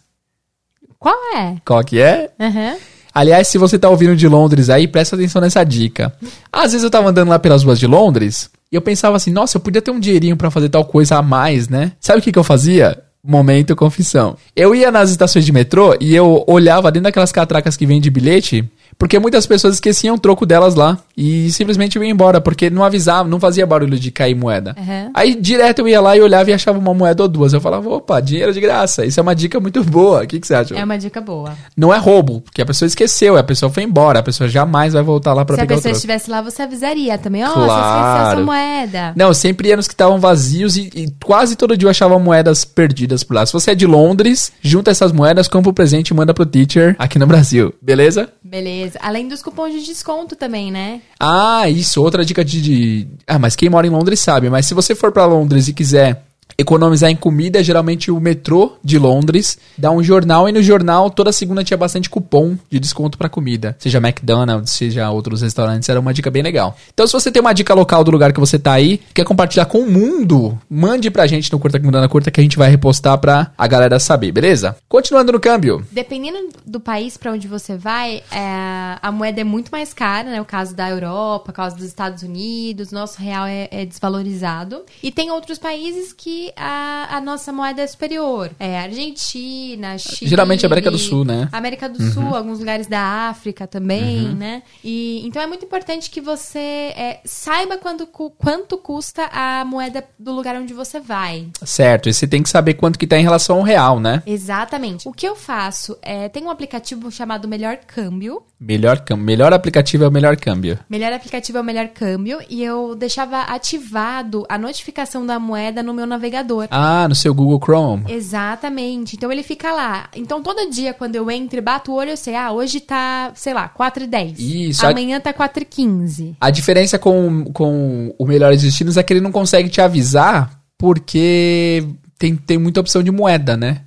Speaker 2: Qual é?
Speaker 1: Qual que é?
Speaker 2: Aham.
Speaker 1: Aliás, se você tá ouvindo de Londres aí, presta atenção nessa dica. Às vezes eu tava andando lá pelas ruas de Londres e eu pensava assim, nossa, eu podia ter um dinheirinho pra fazer tal coisa a mais, né? Sabe o que, que eu fazia? Momento confissão. Eu ia nas estações de metrô e eu olhava dentro daquelas catracas que vêm de bilhete, porque muitas pessoas esqueciam o troco delas lá e simplesmente iam embora, porque não avisava, não fazia barulho de cair moeda.
Speaker 2: Aham.
Speaker 1: Aí direto eu ia lá e olhava e achava uma moeda ou duas. Eu falava, opa, dinheiro de graça. Isso é uma dica muito boa. O que, que você acha?
Speaker 2: É uma dica boa.
Speaker 1: Não é roubo, porque a pessoa esqueceu, a pessoa foi embora, a pessoa jamais vai voltar lá pra
Speaker 2: Se a
Speaker 1: pegar o
Speaker 2: pessoa
Speaker 1: troco.
Speaker 2: estivesse lá, você avisaria também. Ó, você
Speaker 1: Claro.
Speaker 2: esqueceu sua moeda.
Speaker 1: Não, eu sempre ia nos que estavam vazios e, e quase todo dia eu achava moedas perdidas por lá. Se você é de Londres, junta essas moedas, compra o presente e manda pro teacher aqui no Brasil, beleza?
Speaker 2: Beleza. Além dos cupons de desconto também, né?
Speaker 1: Ah, isso, outra dica de, de... Ah, mas quem mora em Londres sabe, mas se você for pra Londres e quiser economizar em comida, geralmente o metrô de Londres dá um jornal e no jornal toda segunda tinha bastante cupom de desconto para comida, seja McDonald's, seja outros restaurantes, era uma dica bem legal. Então se você tem uma dica local do lugar que você tá aí, quer compartilhar com o mundo, mande pra gente no Curta Mudando Curta que a gente vai repostar pra a galera saber, beleza? Continuando no câmbio.
Speaker 2: Dependendo do país para onde você vai, é, a moeda é muito mais cara, né? O caso da Europa, o caso dos Estados Unidos, nosso real é, é desvalorizado. E tem outros países que a, a nossa moeda é superior. É Argentina, Chile.
Speaker 1: Geralmente América do Sul, né?
Speaker 2: América do Sul, alguns lugares da África também, né? E então é muito importante que você é, saiba quando, quanto custa a moeda do lugar onde você vai.
Speaker 1: Certo, e você tem que saber quanto que tá em relação ao real, né?
Speaker 2: Exatamente. O que eu faço é tem um aplicativo chamado Melhor Câmbio.
Speaker 1: Melhor, melhor aplicativo é o melhor câmbio.
Speaker 2: Melhor aplicativo é o melhor câmbio e eu deixava ativado a notificação da moeda no meu navegador.
Speaker 1: Ah, no seu Google Chrome.
Speaker 2: Exatamente. Então ele fica lá. Então todo dia quando eu entro e bato o olho, eu sei, ah, hoje tá, sei lá, 4,10.
Speaker 1: Isso, a-
Speaker 2: Amanhã tá 4,15.
Speaker 1: A diferença com, com o Melhores Destinos é que ele não consegue te avisar porque tem, tem muita opção de moeda, né?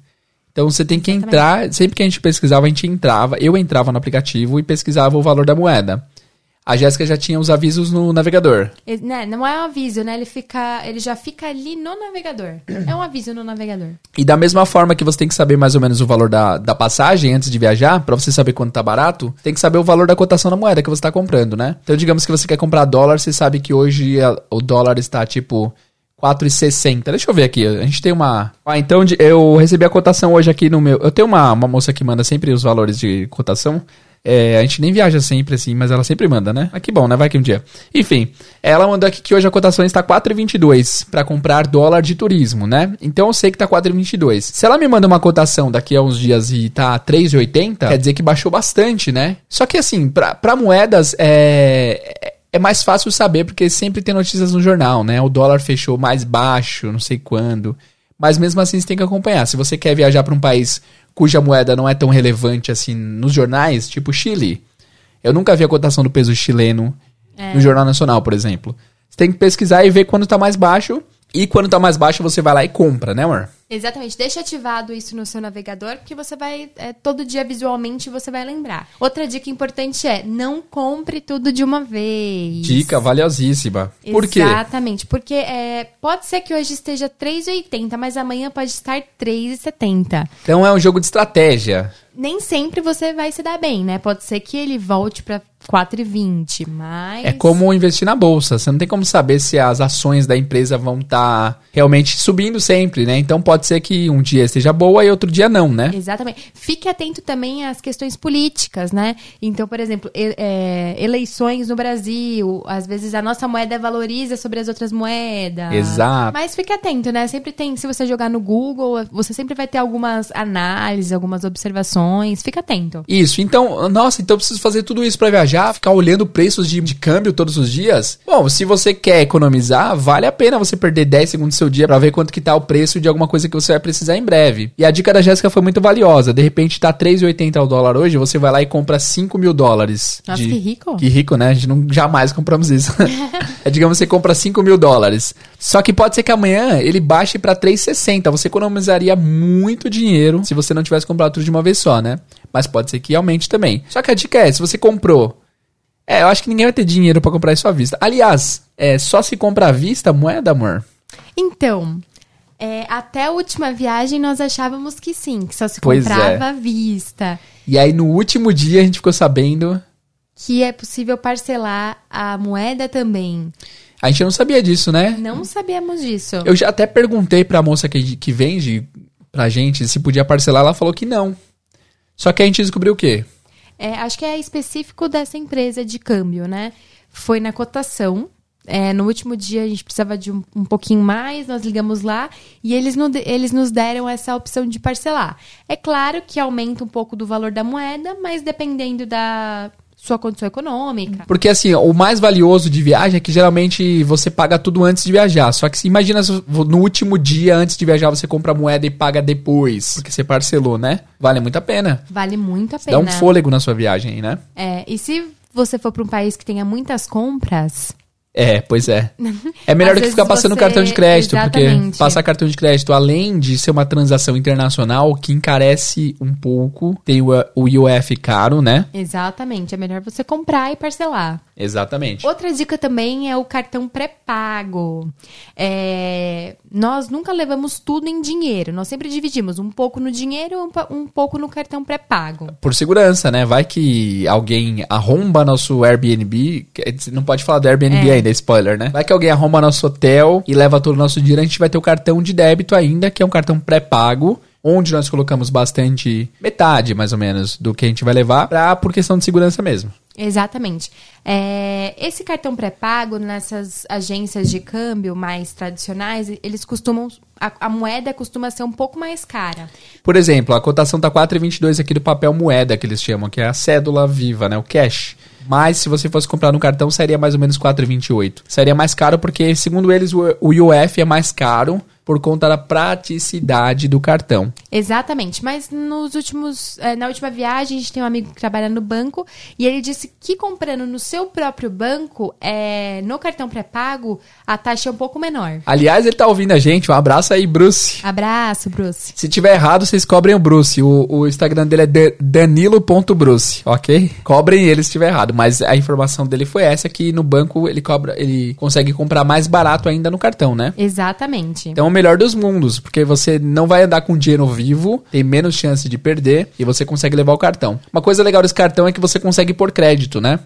Speaker 1: Então você tem que entrar, sempre que a gente pesquisava, a gente entrava, eu entrava no aplicativo e pesquisava o valor da moeda. A Jéssica já tinha os avisos no navegador.
Speaker 2: E, né, não é um aviso, né? Ele fica, ele já fica ali no navegador. É um aviso no navegador.
Speaker 1: E da mesma forma que você tem que saber mais ou menos o valor da, da passagem antes de viajar, pra você saber quanto tá barato, tem que saber o valor da cotação da moeda que você tá comprando, né? Então, digamos que você quer comprar dólar, você sabe que hoje o dólar está tipo 4,60. Deixa eu ver aqui, a gente tem uma. Ah, então eu recebi a cotação hoje aqui no meu. Eu tenho uma, uma moça que manda sempre os valores de cotação. É, a gente nem viaja sempre assim, mas ela sempre manda, né? Ah, que bom, né? Vai que um dia. Enfim, ela mandou aqui que hoje a cotação está 4,22 para comprar dólar de turismo, né? Então eu sei que tá 4,22. Se ela me manda uma cotação daqui a uns dias e tá 3,80, quer dizer que baixou bastante, né? Só que assim, pra moedas é, é mais fácil saber porque sempre tem notícias no jornal, né? O dólar fechou mais baixo, não sei quando. Mas mesmo assim você tem que acompanhar. Se você quer viajar para um país cuja moeda não é tão relevante assim nos jornais, tipo Chile. Eu nunca vi a cotação do peso chileno no Jornal Nacional, por exemplo. Você tem que pesquisar e ver quando tá mais baixo. E quando tá mais baixo, você vai lá e compra, né, amor?
Speaker 2: Exatamente. Deixa ativado isso no seu navegador, porque você vai, é, todo dia visualmente, você vai lembrar. Outra dica importante é, não compre tudo de uma vez.
Speaker 1: Dica valiosíssima. Por quê?
Speaker 2: Exatamente, porque é, pode ser que hoje esteja 3,80, mas amanhã pode estar 3,70.
Speaker 1: Então é um jogo de estratégia.
Speaker 2: Nem sempre você vai se dar bem, né? Pode ser que ele volte para 4,20, mas...
Speaker 1: É como investir na bolsa. Você não tem como saber se as ações da empresa vão estar realmente subindo sempre, né? Então pode ser que um dia esteja boa e outro dia não, né?
Speaker 2: Exatamente. Fique atento também às questões políticas, né? Então, por exemplo, é, eleições no Brasil, às vezes a nossa moeda valoriza sobre as outras moedas.
Speaker 1: Exato.
Speaker 2: Mas fique atento, né? Sempre tem, se você jogar no Google, você sempre vai ter algumas análises, algumas observações. Fica atento.
Speaker 1: Isso, então, nossa, então eu preciso fazer tudo isso pra viajar, ficar olhando preços de, de câmbio todos os dias? Bom, se você quer economizar, vale a pena você perder 10 segundos do seu dia pra ver quanto que tá o preço de alguma coisa que você vai precisar em breve. E a dica da Jéssica foi muito valiosa. De repente tá 3,80 o dólar hoje, você vai lá e compra 5 mil dólares.
Speaker 2: Nossa,
Speaker 1: de-
Speaker 2: que rico.
Speaker 1: Que rico, né? A gente não, jamais compramos isso. é, digamos, você compra 5 mil dólares. Só que pode ser que amanhã ele baixe pra 3,60. Você economizaria muito dinheiro se você não tivesse comprado tudo de uma vez só, né? Mas pode ser que aumente também. Só que a dica é, se você comprou... É, eu acho que ninguém vai ter dinheiro pra comprar isso à vista. Aliás, é só se compra à vista moeda, amor?
Speaker 2: Então, é, até a última viagem nós achávamos que sim, que só se
Speaker 1: Pois
Speaker 2: comprava
Speaker 1: é.
Speaker 2: à vista.
Speaker 1: E aí no último dia a gente ficou sabendo...
Speaker 2: Que é possível parcelar a moeda também.
Speaker 1: A gente não sabia disso, né?
Speaker 2: Não sabíamos disso.
Speaker 1: Eu já até perguntei pra moça que, que vende pra gente se podia parcelar, ela falou que não. Só que a gente descobriu o quê?
Speaker 2: É, acho que é específico dessa empresa de câmbio, né? Foi na cotação. É, no último dia a gente precisava de um, um pouquinho mais, nós ligamos lá e eles, no- eles nos deram essa opção de parcelar. É claro que aumenta um pouco do valor da moeda, mas dependendo da sua condição econômica.
Speaker 1: Porque assim, o mais valioso de viagem é que geralmente você paga tudo antes de viajar. Só que se imagina no último dia antes de viajar você compra a moeda e paga depois, porque você parcelou, né? Vale muito a pena.
Speaker 2: Vale muito a
Speaker 1: Dá
Speaker 2: pena.
Speaker 1: um fôlego na sua viagem, né?
Speaker 2: É, e se você for para um país que tenha muitas compras,
Speaker 1: É, pois é. É melhor do que ficar passando
Speaker 2: você-
Speaker 1: cartão de crédito,
Speaker 2: Exatamente.
Speaker 1: porque passar cartão de crédito, além de ser uma transação internacional, que encarece um pouco, tem o, o IOF caro, né?
Speaker 2: exatamente, é melhor você comprar e parcelar.
Speaker 1: Exatamente.
Speaker 2: Outra dica também é o cartão pré-pago. É, nós nunca levamos tudo em dinheiro, nós sempre dividimos um pouco no dinheiro e um, pouco no cartão pré-pago.
Speaker 1: Por segurança, né? Vai que alguém arromba nosso Airbnb. Não pode falar do Airbnb
Speaker 2: É.
Speaker 1: ainda, spoiler, né? Vai que alguém arromba nosso hotel e leva todo o nosso dinheiro, a gente vai ter o cartão de débito ainda, que é um cartão pré-pago. Onde nós colocamos bastante, metade mais ou menos, do que a gente vai levar, pra, por questão de segurança mesmo.
Speaker 2: Exatamente. É, esse cartão pré-pago nessas agências de câmbio mais tradicionais, eles costumam. A, a moeda costuma ser um pouco mais cara.
Speaker 1: Por exemplo, a cotação tá 4,22 aqui do papel moeda, que eles chamam, que é a cédula viva, né? O cash. Mas se você fosse comprar no cartão, seria mais ou menos 4,28. Seria mais caro porque, segundo eles, o UF é mais caro por conta da praticidade do cartão.
Speaker 2: Exatamente. Mas nos últimos. eh, na última viagem, a gente tem um amigo que trabalha no banco e ele disse que comprando no seu próprio banco, é, no cartão pré-pago, a taxa é um pouco menor.
Speaker 1: Aliás, ele tá ouvindo a gente. Um abraço aí, Bruce.
Speaker 2: Abraço, Bruce.
Speaker 1: Se tiver errado, vocês cobrem o Bruce. O, o Instagram dele é danilo.bruce, ok? Cobrem ele se tiver errado. Mas a informação dele foi essa, que no banco ele cobra, ele consegue comprar mais barato ainda no cartão, né?
Speaker 2: Exatamente.
Speaker 1: Então melhor dos mundos, porque você não vai andar com dinheiro vivo, tem menos chance de perder e você consegue levar o cartão. Uma coisa legal desse cartão é que você consegue pôr crédito, né?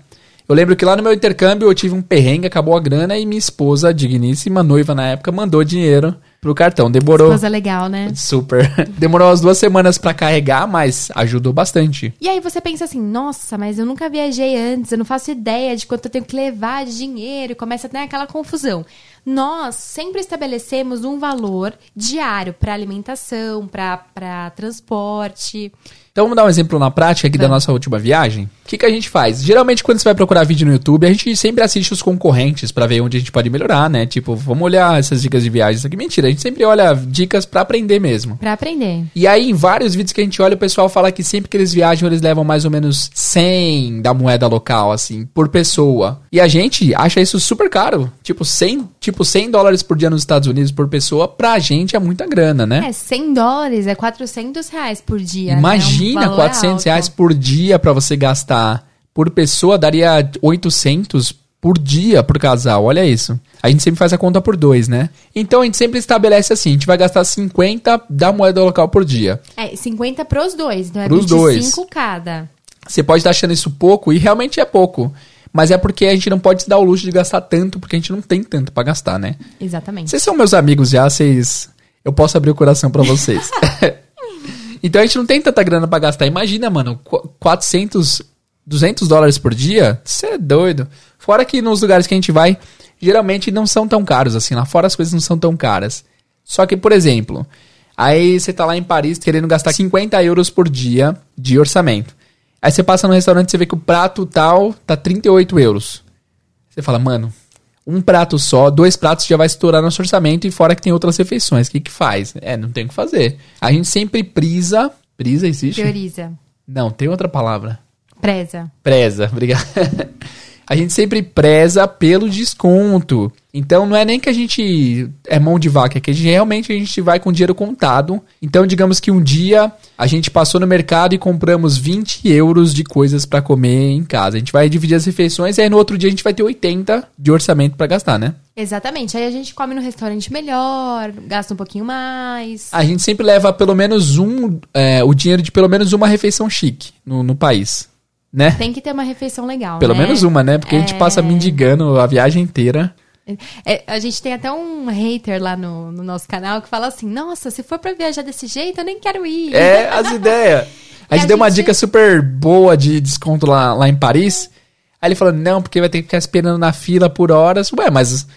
Speaker 1: Eu lembro que lá no meu intercâmbio eu tive um perrengue, acabou a grana e minha esposa, digníssima noiva na época, mandou dinheiro pro cartão. Demorou
Speaker 2: Coisa legal, né?
Speaker 1: super. Demorou umas duas semanas pra carregar, mas ajudou bastante.
Speaker 2: E aí você pensa assim, nossa, mas eu nunca viajei antes, eu não faço ideia de quanto eu tenho que levar de dinheiro, e começa a ter aquela confusão. Nós sempre estabelecemos um valor diário para alimentação, para transporte.
Speaker 1: Então vamos dar um exemplo na prática aqui da nossa última viagem. O que, que a gente faz? Geralmente quando você vai procurar vídeo no YouTube, a gente sempre assiste os concorrentes pra ver onde a gente pode melhorar, né? Tipo, vamos olhar essas dicas de viagens aqui. Mentira, a gente sempre olha dicas pra aprender mesmo.
Speaker 2: Para aprender.
Speaker 1: E aí, em vários vídeos que a gente olha, o pessoal fala que sempre que eles viajam, eles levam mais ou menos 100 da moeda local, assim, por pessoa. E a gente acha isso super caro. Tipo, 100, tipo 100 dólares por dia nos Estados Unidos por pessoa, pra gente é muita grana, né?
Speaker 2: É, 100 dólares é 400 reais por dia. né?
Speaker 1: Imagina
Speaker 2: É um valor
Speaker 1: 400
Speaker 2: alto.
Speaker 1: reais por dia pra você gastar por pessoa, daria 800 por dia por casal. Olha isso. A gente sempre faz a conta por dois, né? Então a gente sempre estabelece assim: a gente vai gastar 50 da moeda local por dia.
Speaker 2: É, 50 pros dois, então é
Speaker 1: Pros
Speaker 2: 25
Speaker 1: dois.
Speaker 2: cada.
Speaker 1: Você pode estar achando isso pouco, e realmente é pouco. Mas é porque a gente não pode se dar o luxo de gastar tanto, porque a gente não tem tanto pra gastar, né?
Speaker 2: Exatamente.
Speaker 1: Vocês são meus amigos já, vocês. Eu posso abrir o coração pra vocês. então a gente não tem tanta grana pra gastar. Imagina, mano, qu- 400, 200 dólares por dia? Você é doido. Fora que nos lugares que a gente vai, geralmente não são tão caros assim. Lá fora as coisas não são tão caras. Só que, por exemplo, aí você tá lá em Paris querendo gastar 50 euros por dia de orçamento. Aí você passa no restaurante e você vê que o prato tal tá 38 euros. Você fala, mano, um prato só, dois pratos já vai estourar nosso orçamento e fora que tem outras refeições. O que que faz? É, não tem o que fazer. A gente sempre prisa. Prisa existe?
Speaker 2: Prioriza.
Speaker 1: Não, tem outra palavra.
Speaker 2: Preza.
Speaker 1: Preza, obrigado. a gente sempre preza pelo desconto. Então não é nem que a gente é mão de vaca, é que a gente, realmente a gente vai com dinheiro contado. Então digamos que um dia a gente passou no mercado e compramos 20 euros de coisas pra comer em casa. A gente vai dividir as refeições e aí no outro dia a gente vai ter 80 de orçamento pra gastar, né?
Speaker 2: Exatamente. Aí a gente come no restaurante melhor, gasta um pouquinho mais.
Speaker 1: A gente sempre leva pelo menos um, é, o dinheiro de pelo menos uma refeição chique no, no país, né?
Speaker 2: Tem que ter uma refeição legal.
Speaker 1: Pelo
Speaker 2: né?
Speaker 1: menos uma, né? Porque a gente
Speaker 2: É.
Speaker 1: passa mendigando a viagem inteira.
Speaker 2: É, a gente tem até um hater lá no, no nosso canal que fala assim: Nossa, se for pra viajar desse jeito, eu nem quero ir.
Speaker 1: É, as ideias. A
Speaker 2: E
Speaker 1: gente
Speaker 2: a
Speaker 1: deu uma
Speaker 2: gente-
Speaker 1: dica super boa de desconto lá, lá em Paris. Aí ele falou, não, porque vai ter que ficar esperando na fila por horas. Ué, mas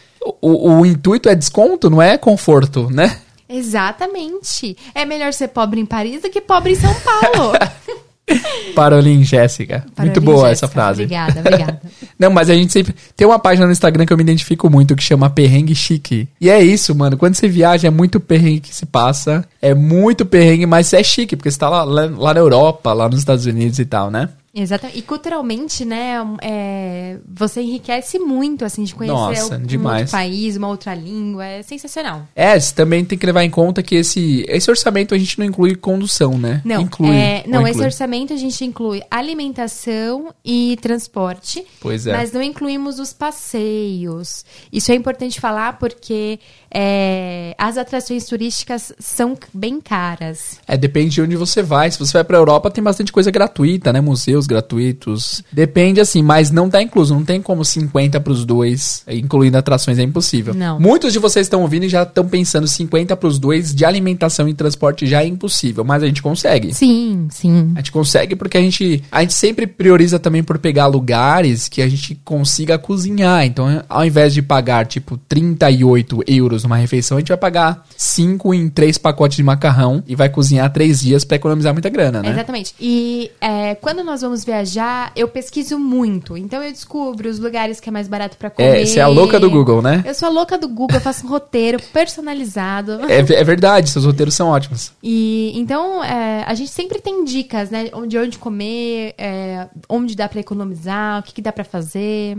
Speaker 1: o, o intuito é desconto, não é conforto, né?
Speaker 2: Exatamente. É melhor ser pobre em Paris do que pobre em São Paulo.
Speaker 1: Parolin Jéssica. Muito boa essa frase.
Speaker 2: Obrigada, obrigada.
Speaker 1: Não, mas a gente sempre. Tem uma página no Instagram que eu me identifico muito que chama Perrengue Chique. E é isso, mano. Quando você viaja, é muito perrengue que se passa. É muito perrengue, mas é chique, porque você tá lá, lá na Europa, lá nos Estados Unidos e tal, né?
Speaker 2: Exatamente. E culturalmente, né, é, você enriquece muito, assim, de conhecer
Speaker 1: Nossa,
Speaker 2: um,
Speaker 1: demais.
Speaker 2: outro país, uma outra língua. É sensacional.
Speaker 1: É, você também tem que levar em conta que esse, esse orçamento a gente não inclui condução, né?
Speaker 2: Não,
Speaker 1: inclui.
Speaker 2: é, não
Speaker 1: inclui?
Speaker 2: esse orçamento a gente inclui alimentação e transporte.
Speaker 1: Pois é.
Speaker 2: Mas não incluímos os passeios. Isso é importante falar porque é, as atrações turísticas são bem caras.
Speaker 1: É, depende de onde você vai. Se você vai pra Europa, tem bastante coisa gratuita, né? Museus gratuitos. Depende, assim, mas não tá incluso. Não tem como 50 pros dois, incluindo atrações, é impossível.
Speaker 2: Não.
Speaker 1: Muitos de vocês estão ouvindo e já estão pensando 50 pros dois de alimentação e transporte já é impossível, mas a gente consegue.
Speaker 2: Sim, sim.
Speaker 1: A gente consegue porque a gente, a gente sempre prioriza também por pegar lugares que a gente consiga cozinhar. Então, ao invés de pagar, tipo, 38 euros numa refeição, a gente vai pagar 5 em 3 pacotes de macarrão e vai cozinhar 3 dias pra economizar muita grana, né?
Speaker 2: Exatamente. E é, quando nós vamos viajar, eu pesquiso muito. Então eu descubro os lugares que é mais barato pra comer.
Speaker 1: É, você é a louca do Google, né?
Speaker 2: Eu sou a louca do Google, eu faço um roteiro personalizado.
Speaker 1: É, é verdade, seus roteiros são ótimos.
Speaker 2: E então é, a gente sempre tem dicas, né? De onde comer, é, onde dá pra economizar, o que, que dá pra fazer.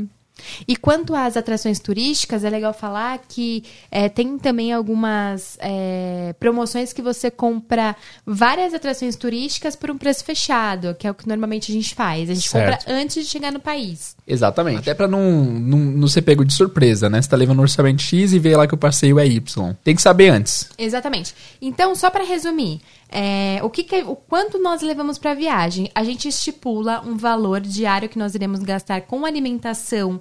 Speaker 2: E quanto às atrações turísticas, é legal falar que é, tem também algumas é, promoções que você compra várias atrações turísticas por um preço fechado, que é o que normalmente a gente faz. A gente
Speaker 1: Certo.
Speaker 2: compra antes de chegar no país.
Speaker 1: Exatamente. Até pra não, não, não ser pego de surpresa, né? Você tá levando um orçamento X e vê lá que o passeio é Y. Tem que saber antes.
Speaker 2: Exatamente. Então, só para resumir, é, o que, que- o quanto nós levamos para viagem? A gente estipula um valor diário que nós iremos gastar com alimentação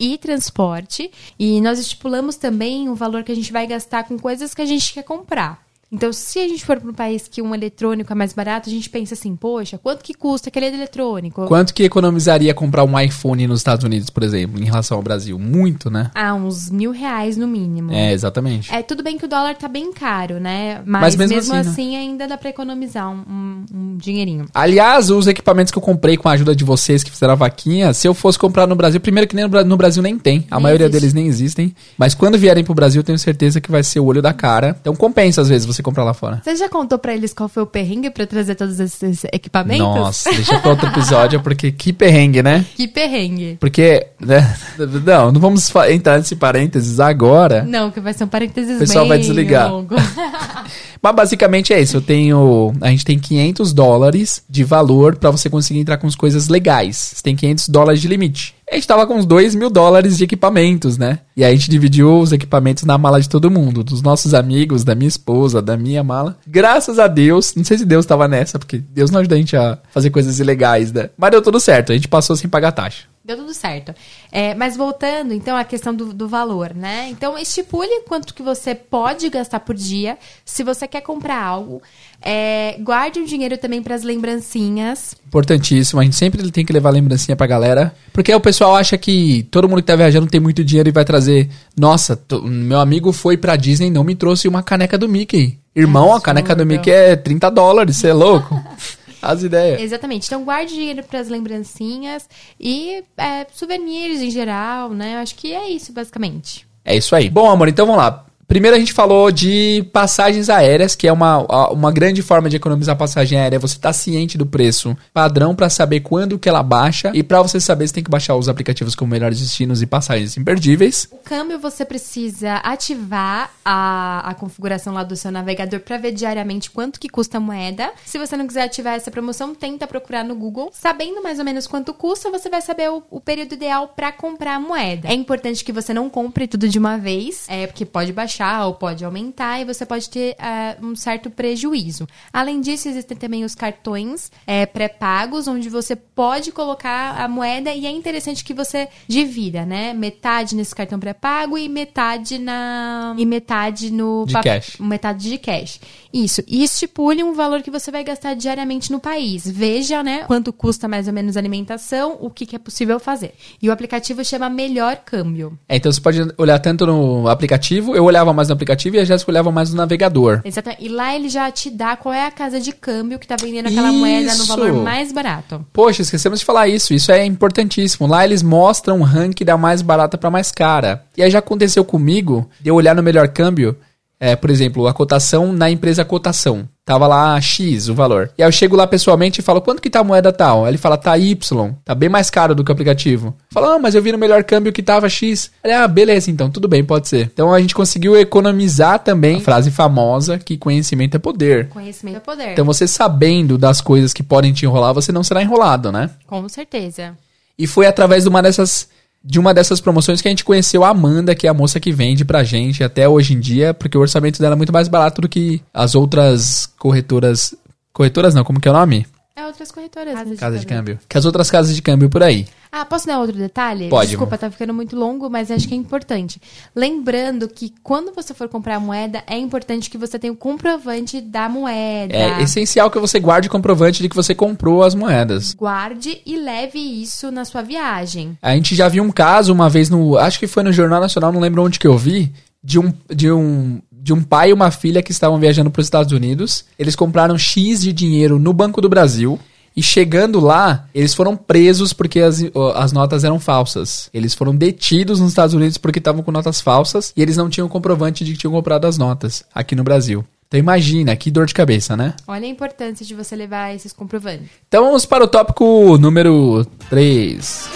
Speaker 2: e transporte, e nós estipulamos também o valor que a gente vai gastar com coisas que a gente quer comprar. Então, se a gente for para um país que um eletrônico é mais barato, a gente pensa assim, poxa, quanto que custa aquele eletrônico?
Speaker 1: Quanto que economizaria comprar um iPhone nos Estados Unidos, por exemplo, em relação ao Brasil? Muito, né?
Speaker 2: Ah, uns mil reais no mínimo.
Speaker 1: É, exatamente.
Speaker 2: É, tudo bem que o dólar tá bem caro, né? Mas,
Speaker 1: Mas mesmo
Speaker 2: mesmo,
Speaker 1: assim,
Speaker 2: assim,
Speaker 1: né?
Speaker 2: ainda dá pra economizar um, um- um dinheirinho.
Speaker 1: Aliás, os equipamentos que eu comprei com a ajuda de vocês que fizeram a vaquinha, se eu fosse comprar no Brasil, primeiro que nem no Brasil nem tem, a
Speaker 2: Nem
Speaker 1: maioria
Speaker 2: existe.
Speaker 1: deles nem existem, mas quando vierem pro Brasil, eu tenho certeza que vai ser o olho da cara. Então compensa às vezes você comprar lá fora.
Speaker 2: Você já contou pra eles qual foi o perrengue pra trazer todos esses equipamentos?
Speaker 1: Nossa, deixa pra outro episódio, porque que perrengue, né?
Speaker 2: Que perrengue.
Speaker 1: Porque, né? Não, não vamos entrar nesse parênteses agora.
Speaker 2: Não, que vai ser um parênteses
Speaker 1: O pessoal vai desligar.
Speaker 2: longo.
Speaker 1: Mas basicamente é isso. Eu tenho. A gente tem 500 dólares de valor pra você conseguir entrar com as coisas legais. Você tem 500 dólares de limite. A gente tava com uns 2 mil dólares de equipamentos, né? E aí a gente dividiu os equipamentos na mala de todo mundo. Dos nossos amigos, da minha esposa, da minha mala. Graças a Deus. Não sei se Deus tava nessa, porque Deus não ajuda a gente a fazer coisas ilegais, né? Mas deu tudo certo. A gente passou sem pagar taxa.
Speaker 2: Deu tudo certo. É, mas voltando, então, à questão do, do valor, né? Então, estipule quanto que você pode gastar por dia. Se você quer comprar algo, é, guarde um dinheiro também para as lembrancinhas.
Speaker 1: Importantíssimo, a gente sempre tem que levar lembrancinha pra galera. Porque o pessoal acha que todo mundo que tá viajando tem muito dinheiro e vai trazer. Nossa, meu amigo foi pra Disney e não me trouxe uma caneca do Mickey. Irmão, a caneca do. Mickey é 30 dólares, você é louco? As ideias.
Speaker 2: Exatamente. Então, guarde dinheiro para as lembrancinhas e é, souvenirs em geral, né? Eu acho que é isso, basicamente.
Speaker 1: É isso aí. Bom, amor, então vamos lá. Primeiro a gente falou de passagens aéreas, que é uma, uma grande forma de economizar passagem aérea. Você tá ciente do preço padrão pra saber quando que ela baixa. E pra você saber, você tem que baixar os aplicativos como melhores destinos e passagens imperdíveis.
Speaker 2: O câmbio você precisa ativar a, a configuração lá do seu navegador para ver diariamente quanto que custa a moeda. Se você não quiser ativar essa promoção, tenta procurar no Google. Sabendo mais ou menos quanto custa, você vai saber o, o período ideal para comprar a moeda. É importante que você não compre tudo de uma vez, é porque pode baixar ou pode aumentar e você pode ter ah, um certo prejuízo. Além disso, existem também os cartões é, pré-pagos, onde você pode colocar a moeda e é interessante que você divida, né? Metade nesse cartão pré-pago e metade na e metade no
Speaker 1: De cash.
Speaker 2: metade de cash. Isso. E estipule um valor que você vai gastar diariamente no país. Veja, né, quanto custa mais ou menos a alimentação, o que, que é possível fazer. E o aplicativo chama Melhor Câmbio.
Speaker 1: É, então você pode olhar tanto no aplicativo, eu olhava olhava mais no aplicativo e a Jéssica olhava mais no navegador.
Speaker 2: Exatamente. E lá ele já te dá qual é a casa de câmbio que tá vendendo aquela moeda no
Speaker 1: Isso.
Speaker 2: valor mais barato.
Speaker 1: Poxa, esquecemos de falar isso. Isso é importantíssimo. Lá eles mostram o ranking da mais barata para mais cara. E aí já aconteceu comigo de eu olhar no melhor câmbio, é, por exemplo, a cotação na empresa cotação. Tava lá X o valor. E aí eu chego lá pessoalmente e falo, quanto que tá a moeda tal? Aí ele fala, tá Y. Tá bem mais caro do que o aplicativo. Fala, ah, mas eu vi no melhor câmbio que tava X. Ele, ah, beleza, então, tudo bem, pode ser. Então a gente conseguiu economizar também a frase famosa que conhecimento é poder.
Speaker 2: Conhecimento é poder.
Speaker 1: Então você sabendo das coisas que podem te enrolar, você não será enrolado, né?
Speaker 2: Com certeza.
Speaker 1: E foi através de uma dessas de uma dessas promoções que a gente conheceu a Amanda, que é a moça que vende pra gente até hoje em dia, porque o orçamento dela é muito mais barato do que as outras corretoras. Corretoras não, como que é o nome?
Speaker 2: É outras corretoras. né?
Speaker 1: Casa de câmbio. Que as outras casas de câmbio por aí.
Speaker 2: Ah, posso dar outro detalhe?
Speaker 1: Pode,
Speaker 2: Desculpa, tá ficando muito longo, mas acho que é importante. Lembrando que quando você for comprar a moeda, é importante que você tenha o comprovante da moeda.
Speaker 1: É essencial que você guarde o comprovante de que você comprou as moedas.
Speaker 2: Guarde e leve isso na sua viagem.
Speaker 1: A gente já viu um caso uma vez no. Acho que foi no Jornal Nacional, não lembro onde que eu vi. De um. De um de um pai e uma filha que estavam viajando para os Estados Unidos. Eles compraram X de dinheiro no Banco do Brasil. E chegando lá, eles foram presos porque as, as notas eram falsas. Eles foram detidos nos Estados Unidos porque estavam com notas falsas e eles não tinham comprovante de que tinham comprado as notas aqui no Brasil. Então imagina, que dor de cabeça, né?
Speaker 2: Olha a importância de você levar esses comprovantes.
Speaker 1: Então vamos para o tópico número 3.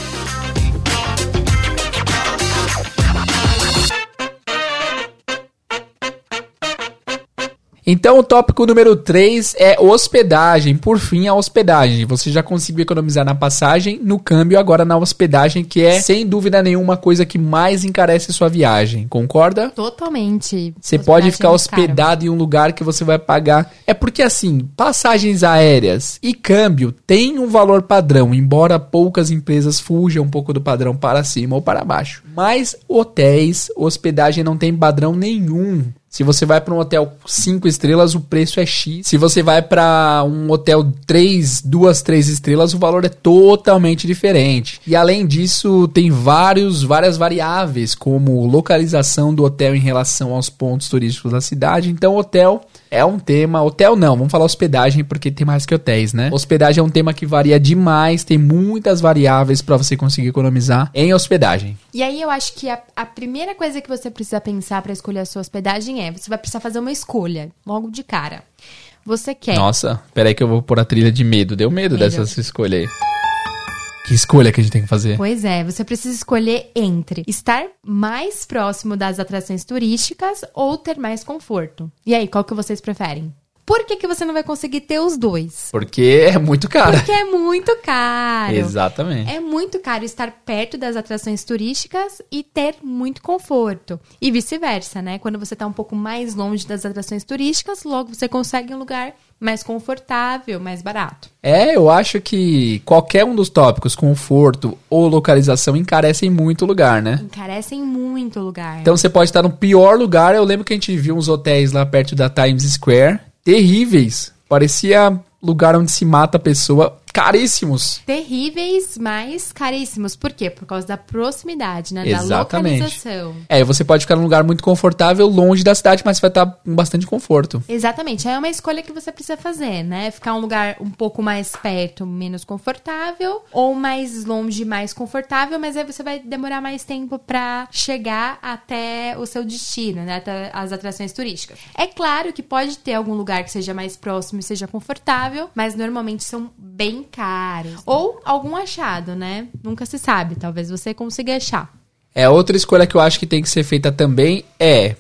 Speaker 1: Então o tópico número 3 é hospedagem. Por fim, a hospedagem. Você já conseguiu economizar na passagem, no câmbio, agora na hospedagem, que é sem dúvida nenhuma a coisa que mais encarece sua viagem. Concorda?
Speaker 2: Totalmente.
Speaker 1: Você pode ficar
Speaker 2: é caro.
Speaker 1: hospedado em um lugar que você vai pagar. É porque assim, passagens aéreas e câmbio têm um valor padrão, embora poucas empresas fujam um pouco do padrão para cima ou para baixo. Mas hotéis, hospedagem não tem padrão nenhum. Se você vai para um hotel 5 estrelas, o preço é X. Se você vai para um hotel 3, 2, 3 estrelas, o valor é totalmente diferente. E além disso, tem vários, várias variáveis, como localização do hotel em relação aos pontos turísticos da cidade. Então, hotel é um tema. Hotel não, vamos falar hospedagem porque tem mais que hotéis, né? Hospedagem é um tema que varia demais, tem muitas variáveis para você conseguir economizar em hospedagem.
Speaker 2: E aí eu acho que a, a primeira coisa que você precisa pensar para escolher a sua hospedagem é, você vai precisar fazer uma escolha, logo de cara. Você quer
Speaker 1: Nossa, peraí que eu vou pôr a trilha de medo. Deu medo,
Speaker 2: Medo.
Speaker 1: dessa escolha aí. Que escolha que a gente tem que fazer?
Speaker 2: Pois é, você precisa escolher entre estar mais próximo das atrações turísticas ou ter mais conforto. E aí, qual que vocês preferem? Por que, que você não vai conseguir ter os dois?
Speaker 1: Porque é muito caro.
Speaker 2: Porque é muito caro.
Speaker 1: Exatamente.
Speaker 2: É muito caro estar perto das atrações turísticas e ter muito conforto. E vice-versa, né? Quando você tá um pouco mais longe das atrações turísticas, logo você consegue um lugar mais confortável, mais barato.
Speaker 1: É, eu acho que qualquer um dos tópicos, conforto ou localização, encarecem muito o lugar, né?
Speaker 2: Encarecem muito o lugar.
Speaker 1: Então você pode estar no pior lugar. Eu lembro que a gente viu uns hotéis lá perto da Times Square, terríveis. Parecia lugar onde se mata a pessoa, caríssimos.
Speaker 2: Terríveis, mas caríssimos. Por quê? Por causa da proximidade, né?
Speaker 1: Exatamente.
Speaker 2: Da localização.
Speaker 1: É, você pode ficar num lugar muito confortável, longe da cidade, mas vai estar com bastante conforto.
Speaker 2: Exatamente. É uma escolha que você precisa fazer, né? Ficar um lugar um pouco mais perto, menos confortável, ou mais longe, mais confortável, mas aí você vai demorar mais tempo pra chegar até o seu destino, né? Até as atrações turísticas. É claro que pode ter algum lugar que seja mais próximo e seja confortável, mas normalmente são bem caros. Ou algum achado, né? Nunca se sabe. Talvez você consiga achar.
Speaker 1: É, outra escolha que eu acho que tem que ser feita também é,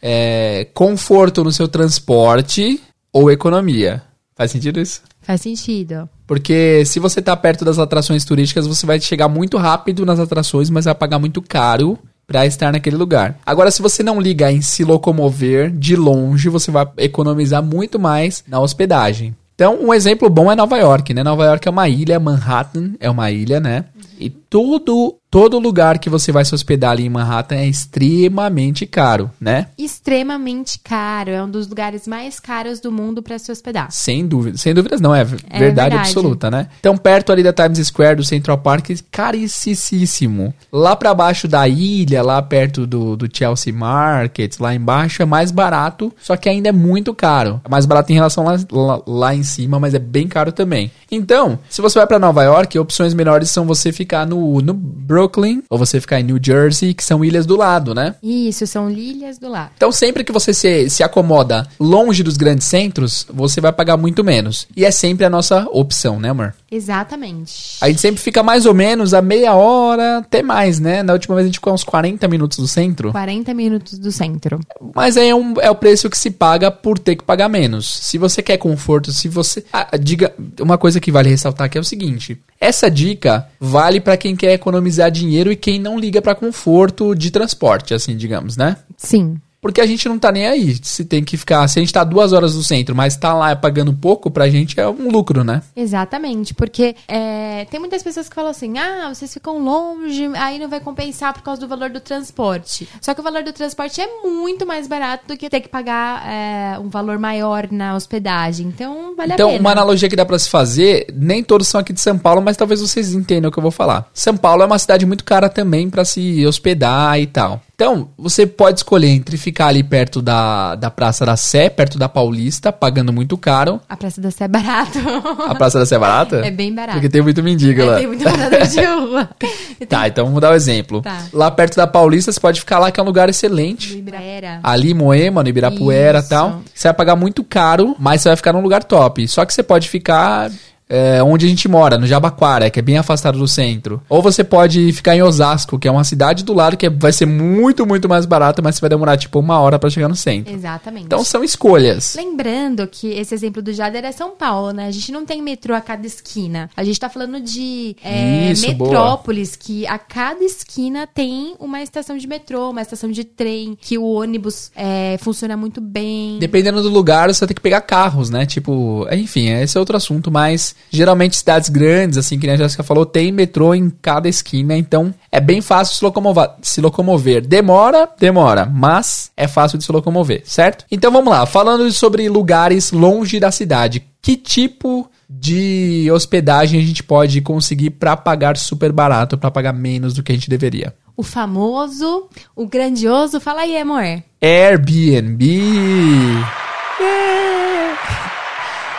Speaker 1: é conforto no seu transporte ou economia. Faz sentido isso?
Speaker 2: Faz sentido.
Speaker 1: Porque se você tá perto das atrações turísticas, você vai chegar muito rápido nas atrações, mas vai pagar muito caro pra estar naquele lugar. Agora, se você não liga em se locomover de longe, você vai economizar muito mais na hospedagem. Então, um exemplo bom é Nova York, né? Nova York é uma ilha, Manhattan é uma ilha, né? E todo todo lugar que você vai se hospedar ali em Manhattan é extremamente caro, né?
Speaker 2: Extremamente caro. É um dos lugares mais caros do mundo para se hospedar.
Speaker 1: Sem dúvida. Sem dúvidas não, é, verdade,
Speaker 2: verdade.
Speaker 1: absoluta, né? Então, perto ali da Times Square, do Central Park, caricíssimo. Lá pra baixo da ilha, lá perto do, do Chelsea Market, lá embaixo, é mais barato, só que ainda é muito caro. É mais barato em relação lá, lá, lá em cima, mas é bem caro também. Então, se você vai para Nova York, opções melhores são você ficar no, no Brooklyn ou você ficar em New Jersey, que são ilhas do lado, né?
Speaker 2: Isso, são ilhas do lado.
Speaker 1: Então, sempre que você se, se acomoda longe dos grandes centros, você vai pagar muito menos. E é sempre a nossa opção, né, amor?
Speaker 2: Exatamente.
Speaker 1: A gente sempre fica mais ou menos a meia hora, até mais, né? Na última vez a gente ficou uns 40 minutos do centro.
Speaker 2: 40 minutos do centro.
Speaker 1: Mas aí é, um, é o preço que se paga por ter que pagar menos. Se você quer conforto, se você. Ah, diga. Uma coisa que vale ressaltar aqui é o seguinte: essa dica vale para quem quer economizar dinheiro e quem não liga para conforto de transporte, assim, digamos, né?
Speaker 2: Sim.
Speaker 1: Porque a gente não tá nem aí. Se tem que ficar. Se a gente tá duas horas no centro, mas tá lá pagando pouco, pra gente é um lucro, né?
Speaker 2: Exatamente. Porque é, tem muitas pessoas que falam assim: ah, vocês ficam longe, aí não vai compensar por causa do valor do transporte. Só que o valor do transporte é muito mais barato do que ter que pagar é, um valor maior na hospedagem. Então, vale
Speaker 1: então,
Speaker 2: a pena.
Speaker 1: uma analogia que dá pra se fazer, nem todos são aqui de São Paulo, mas talvez vocês entendam o que eu vou falar. São Paulo é uma cidade muito cara também para se hospedar e tal. Então, você pode escolher entre ficar ali perto da, da Praça da Sé, perto da Paulista, pagando muito caro.
Speaker 2: A Praça da Sé é barato.
Speaker 1: A Praça da Sé é barata?
Speaker 2: É bem barato.
Speaker 1: Porque tem muito mendiga
Speaker 2: É,
Speaker 1: lá.
Speaker 2: tem muito morador de rua.
Speaker 1: Tá, então vamos dar o exemplo.
Speaker 2: Tá.
Speaker 1: Lá perto da Paulista, você pode ficar lá, que é um lugar excelente.
Speaker 2: Ibirapuera.
Speaker 1: Ali, Moema, no Ibirapuera e tal. Você vai pagar muito caro, mas você vai ficar num lugar top. Só que você pode ficar é, onde a gente mora, no Jabaquara, que é bem afastado do centro. Ou você pode ficar em Osasco, que é uma cidade do lado que é- vai ser muito, muito mais barata, mas você vai demorar tipo uma hora pra chegar no centro.
Speaker 2: Exatamente.
Speaker 1: Então são escolhas.
Speaker 2: Lembrando que esse exemplo do Jader é São Paulo, né? A gente não tem metrô a cada esquina. A gente tá falando de é,
Speaker 1: Isso,
Speaker 2: metrópolis, que a cada esquina tem uma estação de metrô, uma estação de trem, que o ônibus é, funciona muito bem.
Speaker 1: Dependendo do lugar, você vai ter que pegar carros, né? Tipo, enfim, esse é outro assunto, mas geralmente cidades grandes, assim, que a Jéssica falou, tem metrô em cada esquina, então é bem fácil se locomover. Se locomover. Demora, demora, mas é fácil de se locomover, certo? Então vamos lá, falando sobre lugares longe da cidade, que tipo de hospedagem a gente pode conseguir pra pagar super barato, pra pagar menos do que a gente deveria?
Speaker 2: O famoso, o grandioso. Fala aí, amor.
Speaker 1: Airbnb. É.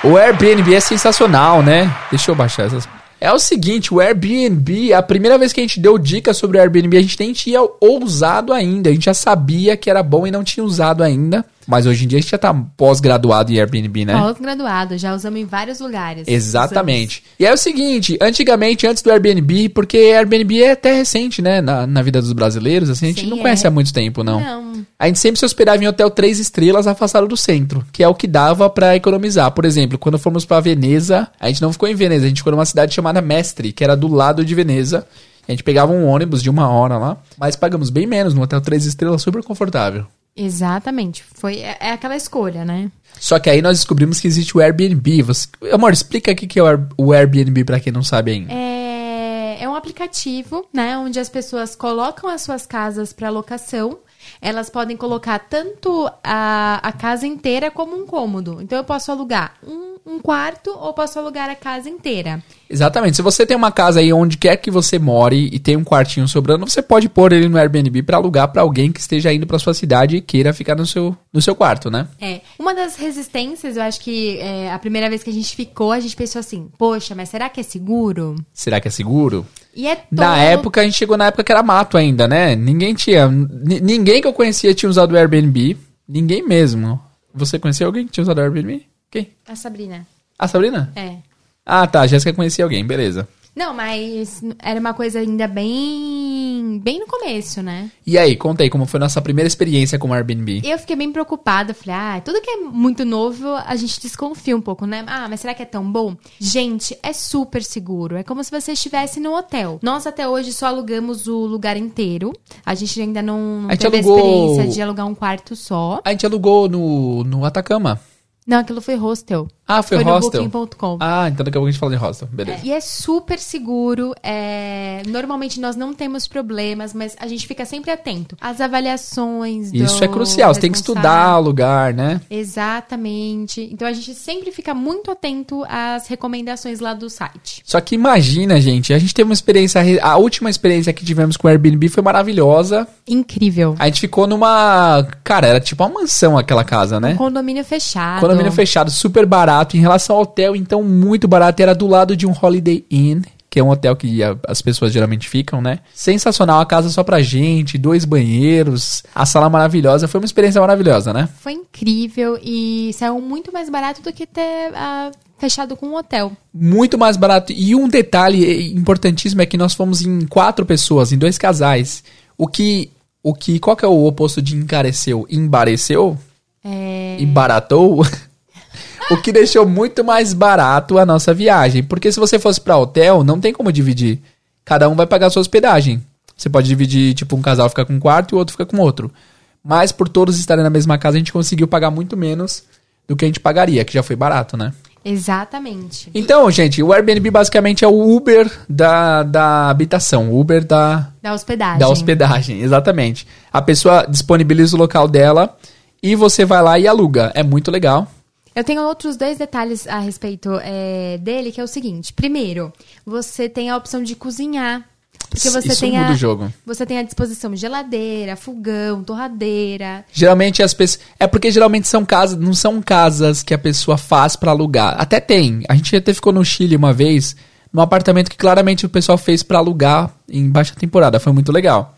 Speaker 1: O Airbnb é sensacional, né? Deixa eu baixar essas. É o seguinte, o Airbnb, a primeira vez que a gente deu dicas sobre o Airbnb, a gente nem tinha ousado ainda. A gente já sabia que era bom e não tinha usado ainda. Mas hoje em dia a gente já tá pós-graduado em Airbnb, né?
Speaker 2: Pós-graduado, já usamos em vários lugares.
Speaker 1: Exatamente. E é o seguinte, antigamente, antes do Airbnb, porque Airbnb é até recente, né, na, na vida dos brasileiros, assim, a gente
Speaker 2: Sim,
Speaker 1: não
Speaker 2: é.
Speaker 1: conhece há muito tempo, não.
Speaker 2: Não.
Speaker 1: A gente sempre se hospedava em hotel três estrelas afastado do centro, que é o que dava pra economizar. Por exemplo, quando fomos pra Veneza, a gente não ficou em Veneza, a gente ficou numa cidade chamada Mestre, que era do lado de Veneza. A gente pegava um ônibus de uma hora lá, mas pagamos bem menos, num hotel três estrelas super confortável.
Speaker 2: Exatamente. Foi, é, é aquela escolha, né?
Speaker 1: Só que aí nós descobrimos que existe o Airbnb. Você... Amor, explica aqui que é o Air- o Airbnb pra quem não sabe ainda.
Speaker 2: É, é um aplicativo, né, onde as pessoas colocam as suas casas para locação. Elas podem colocar tanto a, a casa inteira como um cômodo. Então eu posso alugar um, um quarto ou posso alugar a casa inteira.
Speaker 1: Exatamente. Se você tem uma casa aí onde quer que você more e tem um quartinho sobrando, você pode pôr ele no Airbnb pra alugar pra alguém que esteja indo pra sua cidade e queira ficar no seu, no seu quarto, né?
Speaker 2: É. Uma das resistências, eu acho que é, a primeira vez que a gente ficou, a gente pensou assim: poxa, mas será que é seguro?
Speaker 1: Será que é seguro?
Speaker 2: E é todo...
Speaker 1: Na época, a gente chegou na época que era mato ainda, né? Ninguém tinha. ni- Ninguém que eu conhecia tinha usado o Airbnb. Ninguém mesmo. Você conhecia alguém que tinha usado o Airbnb? Quem?
Speaker 2: A Sabrina.
Speaker 1: A Sabrina?
Speaker 2: É.
Speaker 1: Ah, tá. Jéssica conhecia alguém, beleza.
Speaker 2: Não, mas era uma coisa ainda bem. bem no começo, né?
Speaker 1: E aí, conta aí como foi a nossa primeira experiência com o Airbnb.
Speaker 2: Eu fiquei bem preocupada. Falei, ah, tudo que é muito novo, a gente desconfia um pouco, né? Ah, mas será que é tão bom? Gente, é super seguro. É como se você estivesse no hotel. Nós até hoje só alugamos o lugar inteiro. A gente ainda não, não
Speaker 1: A
Speaker 2: teve
Speaker 1: alugou-
Speaker 2: a experiência de alugar um quarto só.
Speaker 1: A gente alugou no, no Atacama.
Speaker 2: Não, aquilo foi hostel.
Speaker 1: Ah, foi,
Speaker 2: Foi
Speaker 1: hostel.
Speaker 2: Booking.com.
Speaker 1: Ah, então daqui a pouco a gente fala de hostel. Beleza.
Speaker 2: E é super seguro. é, Normalmente nós não temos problemas, mas a gente fica sempre atento às avaliações.
Speaker 1: Isso é crucial. Você tem que estudar o lugar, né?
Speaker 2: Exatamente. Então a gente sempre fica muito atento às recomendações lá do site.
Speaker 1: Só que imagina, gente, a gente teve uma experiência. A última experiência que tivemos com o Airbnb foi maravilhosa.
Speaker 2: Incrível.
Speaker 1: A gente ficou numa. Cara, era tipo uma mansão aquela casa, né?
Speaker 2: Condomínio fechado.
Speaker 1: Condomínio fechado, super barato. Em relação ao hotel, então, muito barato. Era do lado de um Holiday Inn, que é um hotel que a- as pessoas geralmente ficam, né? Sensacional, a casa só pra gente, dois banheiros, a sala maravilhosa. Foi uma experiência maravilhosa, né?
Speaker 2: Foi incrível e saiu muito mais barato do que ter ah, fechado com um hotel.
Speaker 1: Muito mais barato. E um detalhe importantíssimo é que nós fomos em quatro pessoas, em dois casais. O que. O que. Qual que é o oposto de encareceu? Embareceu?
Speaker 2: É...
Speaker 1: e baratou, o que deixou muito mais barato a nossa viagem. Porque se você fosse pra hotel, não tem como dividir. Cada um vai pagar a sua hospedagem. Você pode dividir, tipo, um casal fica com um quarto e o outro fica com outro. Mas por todos estarem na mesma casa, a gente conseguiu pagar muito menos do que a gente pagaria, que já foi barato, né?
Speaker 2: Exatamente.
Speaker 1: Então, gente, o Airbnb basicamente é o Uber da, da habitação, o Uber da,
Speaker 2: Da hospedagem.
Speaker 1: da hospedagem, exatamente. A pessoa disponibiliza o local dela e você vai lá e aluga. É muito legal.
Speaker 2: Eu tenho outros dois detalhes a respeito é, dele, que é o seguinte. Primeiro, você tem a opção de cozinhar. Porque você
Speaker 1: Isso
Speaker 2: tem
Speaker 1: muda
Speaker 2: a,
Speaker 1: o jogo.
Speaker 2: Você tem à disposição geladeira, fogão, torradeira.
Speaker 1: Geralmente as pessoas. É porque geralmente são casas. Não são casas que a pessoa faz pra alugar. Até tem. A gente até ficou no Chile uma vez, num apartamento que claramente o pessoal fez pra alugar em baixa temporada. Foi muito legal.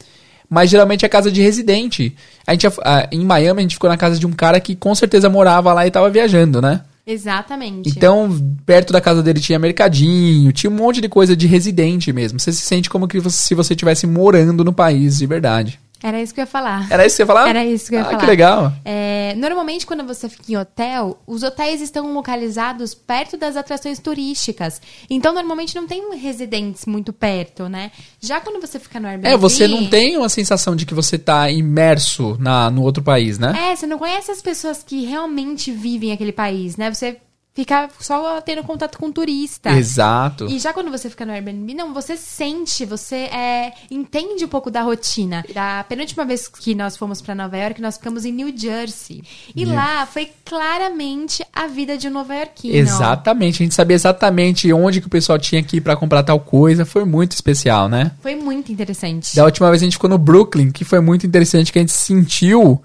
Speaker 1: Mas geralmente é casa de residente. A gente, ah, em Miami, a gente ficou na casa de um cara que com certeza morava lá e tava viajando, né?
Speaker 2: Exatamente.
Speaker 1: Então, perto da casa dele tinha mercadinho, tinha um monte de coisa de residente mesmo. Você se sente como que você- se você estivesse morando no país de verdade.
Speaker 2: Era isso que eu ia falar.
Speaker 1: Era isso que você ia falar?
Speaker 2: Era isso que eu ia
Speaker 1: ah,
Speaker 2: falar.
Speaker 1: que legal.
Speaker 2: É, normalmente, quando você fica em hotel, os hotéis estão localizados perto das atrações turísticas. Então, normalmente não tem residentes muito perto, né? Já quando você fica no Airbnb...
Speaker 1: É, você não tem uma sensação de que você tá imerso na, no outro país, né?
Speaker 2: É, você não conhece as pessoas que realmente vivem aquele país, né? Você fica só tendo contato com turista.
Speaker 1: Exato.
Speaker 2: E já quando você fica no Airbnb, não, você sente, você é, entende um pouco da rotina. Da penúltima vez que nós fomos pra Nova York, nós ficamos em New Jersey. E lá foi claramente a vida de um nova-iorquino.
Speaker 1: Exatamente. A gente sabia exatamente onde que o pessoal tinha que ir pra comprar tal coisa. Foi muito especial, né?
Speaker 2: Foi muito interessante.
Speaker 1: Da última vez a gente ficou no Brooklyn, que foi muito interessante, que a gente sentiu.